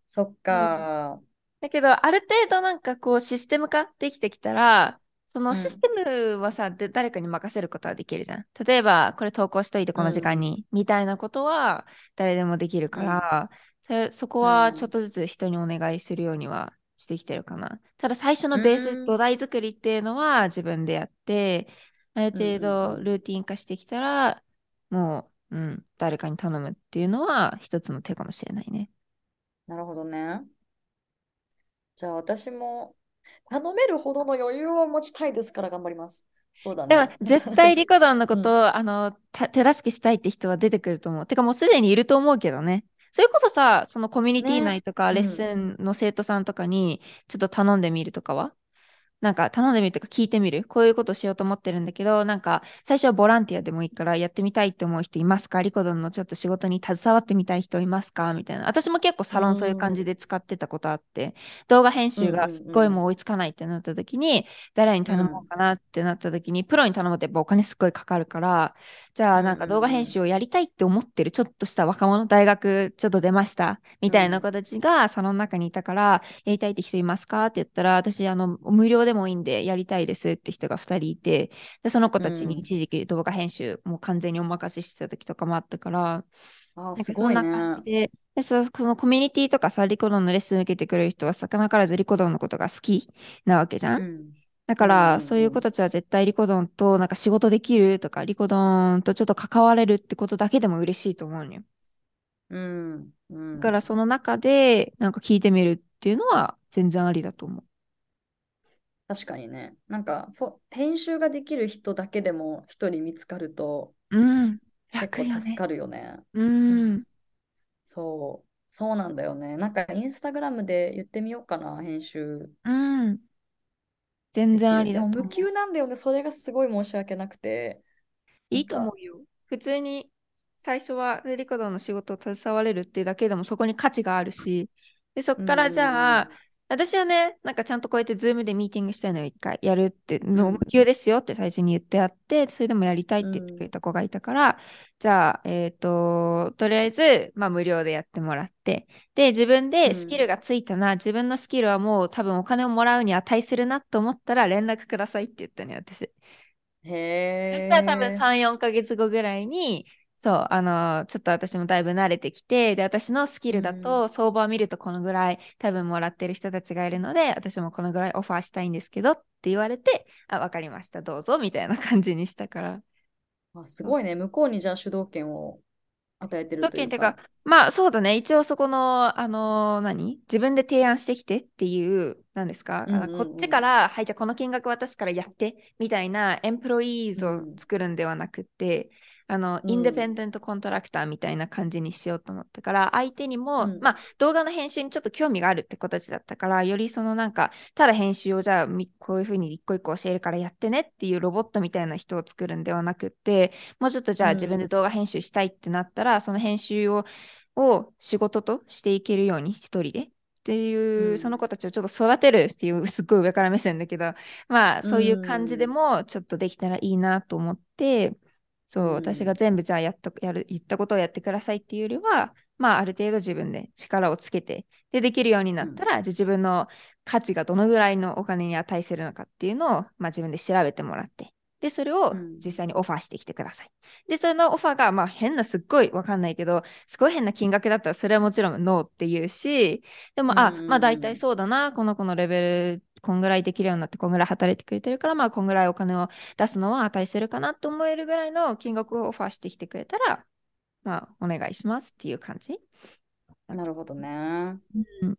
Speaker 1: そっか。
Speaker 2: だけど、ある程度なんかこうシステム化できてきたら、その
Speaker 1: うん
Speaker 2: システムはさ、で誰かに任せることはできるじゃん。例えば、これ投稿しといてこの時間に、みたいなことは誰でもできるから、そそこはちょっとずつ人にお願いするようにはしてきてるかな。ただ最初のベース、
Speaker 1: うん
Speaker 2: 土台作りっていうのは自分でやって、ある程度
Speaker 1: うん
Speaker 2: ルーティン化してきたら、もう、うん、誰かに頼むっていうのは一つの手かもしれないね。
Speaker 1: なるほどね。じゃあ私も頼めるほどの余裕を持ちたいですから頑張ります。そうだ
Speaker 2: でも
Speaker 1: ね。
Speaker 2: 絶対リコドンのことを、あのた手助けしたいって人は出てくると思う。てかもうすでにいると思うけどね。それこそさ、そのコミュニティ
Speaker 1: ね
Speaker 2: 内とか
Speaker 1: うん
Speaker 2: レッスンの生徒さんとかにちょっと頼んでみるとかは？なんか頼んでみるとか聞いてみる。こういうことしようと思ってるんだけど、なんか最初はボランティアでもいいからやってみたいって思う人いますか？リコドンのちょっと仕事に携わってみたい人いますか？みたいな。私も結構サロンそういう感じで使ってたことあって、動画編集がすっごいもう追いつかないってなった時に、誰に頼もうかなってなった時に、プロに頼むとやっぱお金すっごいかかるから、じゃあなんか動画編集をやりたいって思ってるちょっとした若者、大学ちょっと出ましたみたいな子たちがサロンの中にいたから、やりたいって人いますかって言ったら、私あの無料でもいいんでやりたいですって人が2人いて、でその子たちに一時期動画編集もう完全にお任せしてた時とかもあったから、
Speaker 1: あ
Speaker 2: そんな感じ
Speaker 1: ね。
Speaker 2: で、でそそのコミュニティとかさ、リコドンのレッスン受けてくれる人は、魚からずリコドンのことが好きなわけじゃん。
Speaker 1: うん
Speaker 2: だから、そういう子たちは絶対リコドンとなんか仕事できるとか、リコドンとちょっと関われるってことだけでも嬉しいと思うのよ。
Speaker 1: うんうん
Speaker 2: だからその中でなんか聞いてみるっていうのは全然ありだと思う。
Speaker 1: 確かにね。なんか編集ができる人だけでも一人見つかると
Speaker 2: うん。
Speaker 1: 結。構助かるよね。
Speaker 2: うん。
Speaker 1: そう。そうなんだよね。なんかインスタグラムで言ってみようかな、編集
Speaker 2: うん。全。然ありだと思う。
Speaker 1: 給なんだよね。それがすごい申し訳なくて。
Speaker 2: いいと思うよ。普通に最初はリコドンの仕事を携われるっていうだけでもそこに価値があるし、でそっからじゃあ、私はね、なんかちゃんとこうやってズームでミーティングしたいのを一回やるって、の
Speaker 1: うん
Speaker 2: 無給ですよって最初に言ってあって、それでもやりたいって言ってくれた子がいたから、じゃあ、えっ、と、とりあえず、まあ無料でやってもらって、で、自分でスキルがついたな、自分のスキルはもう多分お金をもらうに値するなと思ったら連絡くださいって言ったね、私。
Speaker 1: へえ。
Speaker 2: そしたら多分3、4ヶ月後ぐらいに、そう、あのちょっと私もだいぶ慣れてきて、で、私のスキルだと、相場を見るとこのぐらい多分もらってる人たちがいるので、私もこのぐらいオファーしたいんですけどって言われて、あ、わかりました、どうぞ、みたいな感じにしたから。
Speaker 1: あすごいね。向こうにじゃあ主導権を与えてる
Speaker 2: 条
Speaker 1: というか。
Speaker 2: 件ってか、まあそうだね、一応そこの、あの何？自分で提案してきてっていう、なんですか、
Speaker 1: うんうんうん。
Speaker 2: あこっちから、はい、じゃあこの金額渡すからやって、みたいなエンプロイーズを
Speaker 1: うん。
Speaker 2: 作るんではなくて、あの、
Speaker 1: うん。
Speaker 2: インデペンデントコントラクターみたいな感じにしようと思ったから、相手にも、
Speaker 1: うん。
Speaker 2: まあ動画の編集にちょっと興味があるって子たちだったから、よりそのなんか、ただ編集をじゃあみこういうふうに一個一個教えるからやってねっていうロボットみたいな人を作るんではなくって、もうちょっとじゃあ
Speaker 1: うん。
Speaker 2: 自分で動画編集したいってなったら、その編集をを仕事としていけるように一人でっていう、
Speaker 1: うん。
Speaker 2: その子たちをちょっと育てるっていうすっごい上から目線だけどまあそういう感じでもちょっとできたらいいなと思って、そう、
Speaker 1: うん。
Speaker 2: 私が全部じゃあやったやる言ったことをやってくださいっていうよりはまあある程度自分で力をつけてでできるようになったら、じゃあ自分の価値がどのぐらいのお金に値するのかっていうのを、まあ、自分で調べてもらってでそれを
Speaker 1: うん。
Speaker 2: 実際にオファーしてきてください。で、そのオファーが、まあ変な、すっごいわかんないけど、すごい変な金額だったら、それはもちろんノーって言うし、でも、あ、
Speaker 1: うんうんうん。
Speaker 2: まあ大体そうだな、この子のレベルこんぐらいできるようになって、こんぐらい働いてくれてるから、まあ、こんぐらいお金を出すのは値するかなと思えるぐらいの金額をオファーしてきてくれたら、まあ、お願いしますっていう感じ。
Speaker 1: なるほどね。
Speaker 2: うん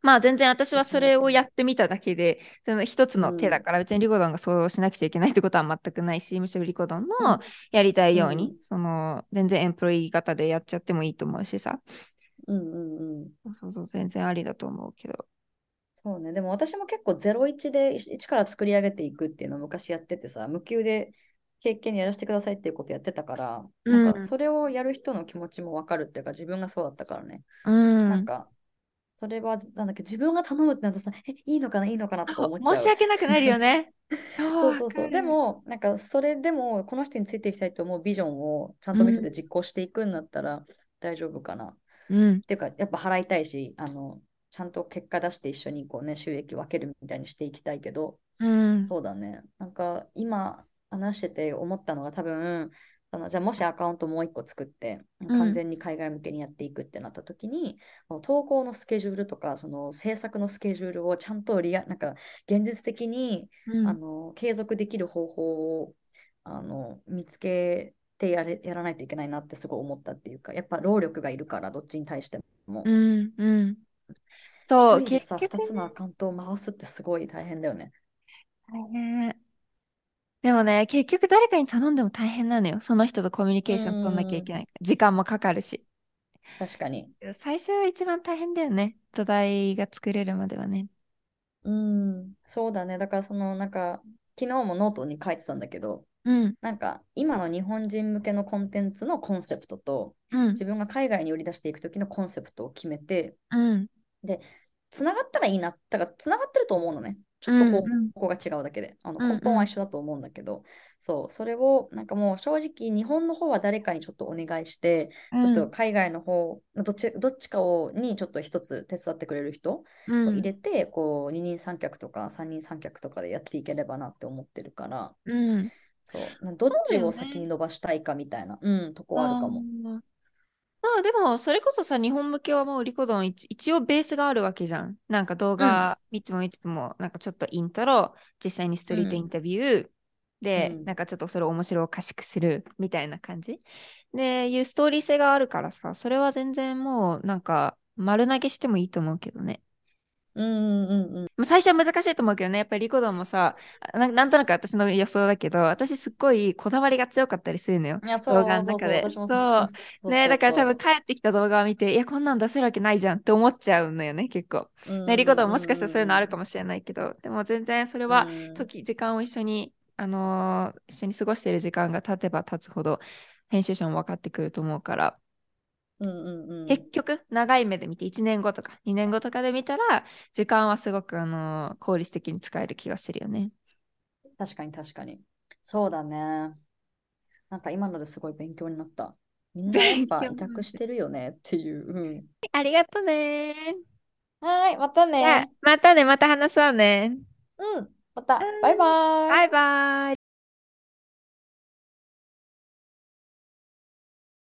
Speaker 2: まあ全然私はそれをやってみただけで、その一つの手だから、別にリコドンがそうしなくちゃいけないってことは全くないし、むしろリコドンのやりたいように、うん、その全然エンプロイー型でやっちゃってもいいと思うしさ。
Speaker 1: うんうんうん。
Speaker 2: そうそう、全然ありだと思うけど。
Speaker 1: そうね、でも私も結構01で1から作り上げていくっていうのを昔やっててさ、無給で経験やらせてくださいっていうことやってたから、うん、なんかそれをやる人の気持ちもわかるっていうか、自分がそうだったからね。
Speaker 2: うん、
Speaker 1: なんか、それは、なんだっけ、自分が頼むってなるとさ、え、いいのかな、いいのかなとか思っちゃう。
Speaker 2: 申し訳なくなるよね。
Speaker 1: そうそうそう。でも、なんか、それでも、この人についていきたいと思うビジョンをちゃんと見せて実行していくんだったら大丈夫かな。
Speaker 2: うん、
Speaker 1: っていうか、やっぱ払いたいし、あの、ちゃんと結果出して一緒にこうね、収益分けるみたいにしていきたいけど、
Speaker 2: うん、
Speaker 1: そうだね。なんか、今、話してて思ったのが多分、あのじゃあもしアカウントもう一個作って完全に海外向けにやっていくってなった時に、うん、投稿のスケジュールとかその制作のスケジュールをちゃんとリアなんか現実的に、うん、あの継続できる方法をあの見つけてやれやらないといけないなってすごい思ったっていうかやっぱ労力がいるからどっちに対しても。
Speaker 2: うんうん、
Speaker 1: そう結局、2つのアカウントを回すってすごい大変だよね。
Speaker 2: 大変。でもね、結局誰かに頼んでも大変なのよ。その人とコミュニケーション取んなきゃいけない。時間もかかるし。
Speaker 1: 確かに。
Speaker 2: 最初は一番大変だよね。土台が作れるまではね。
Speaker 1: うん、そうだね。だからそのなんか、昨日もノートに書いてたんだけど、
Speaker 2: うん、
Speaker 1: なんか今の日本人向けのコンテンツのコンセプトと、
Speaker 2: うん、
Speaker 1: 自分が海外に売り出していく時のコンセプトを決めて、
Speaker 2: うん、
Speaker 1: で、つながったらいいな。だからつながってると思うのね。ちょっと方向が違うだけで、うんうん、あの根本は一緒だと思うんだけど、うんうん、そう、それをなんかもう正直日本の方は誰かにちょっとお願いして、うん、ちょっと海外の方、どっちどっちかをにちょっと一つ手伝ってくれる人を入れて、うん、こう二人三脚とか三人三脚とかでやっていければなって思ってるから、
Speaker 2: うん、
Speaker 1: そう。どっちを先に伸ばしたいかみたいな、うね、うん、とこあるかも。
Speaker 2: まあでも、それこそさ、日本向けはもうリコドン一一応ベースがあるわけじゃん。なんか動画見ても見てても、なんかちょっとイントロ、実際にストリートインタビュー、で、うん、なんかちょっとそれを面白おかしくするみたいな感じ。で、いうストーリー性があるからさ、それは全然もうなんか丸投げしてもいいと思うけどね。
Speaker 1: うんうんうん、
Speaker 2: 最初は難しいと思うけどね、やっぱりリコドンもさな、なんとなく私の予想だけど、私すっごいこだわりが強かったりするのよ、動画の中で。そう。ね、だから多分帰ってきた動画を見て、いや、こんなん出せるわけないじゃんって思っちゃうのよね、結構。ね、リコドンもしかしたらそういうのあるかもしれないけど、でも全然それは時、時間を一緒に、あのー、一緒に過ごしている時間が経てば経つほど、編集者も分かってくると思うから。
Speaker 1: うんうんうん、
Speaker 2: 結局長い目で見て1年後とか2年後とかで見たら時間はすごくあの効率的に使える気がするよね。
Speaker 1: 確かに確かに。そうだね。なんか今のですごい勉強になった。みんなやっぱ委託してるよねっていう。うん、
Speaker 2: ありがとね。
Speaker 1: はい、またね。
Speaker 2: またね、また話そうね。
Speaker 1: うん、また。バイバイ。
Speaker 2: バイバイ。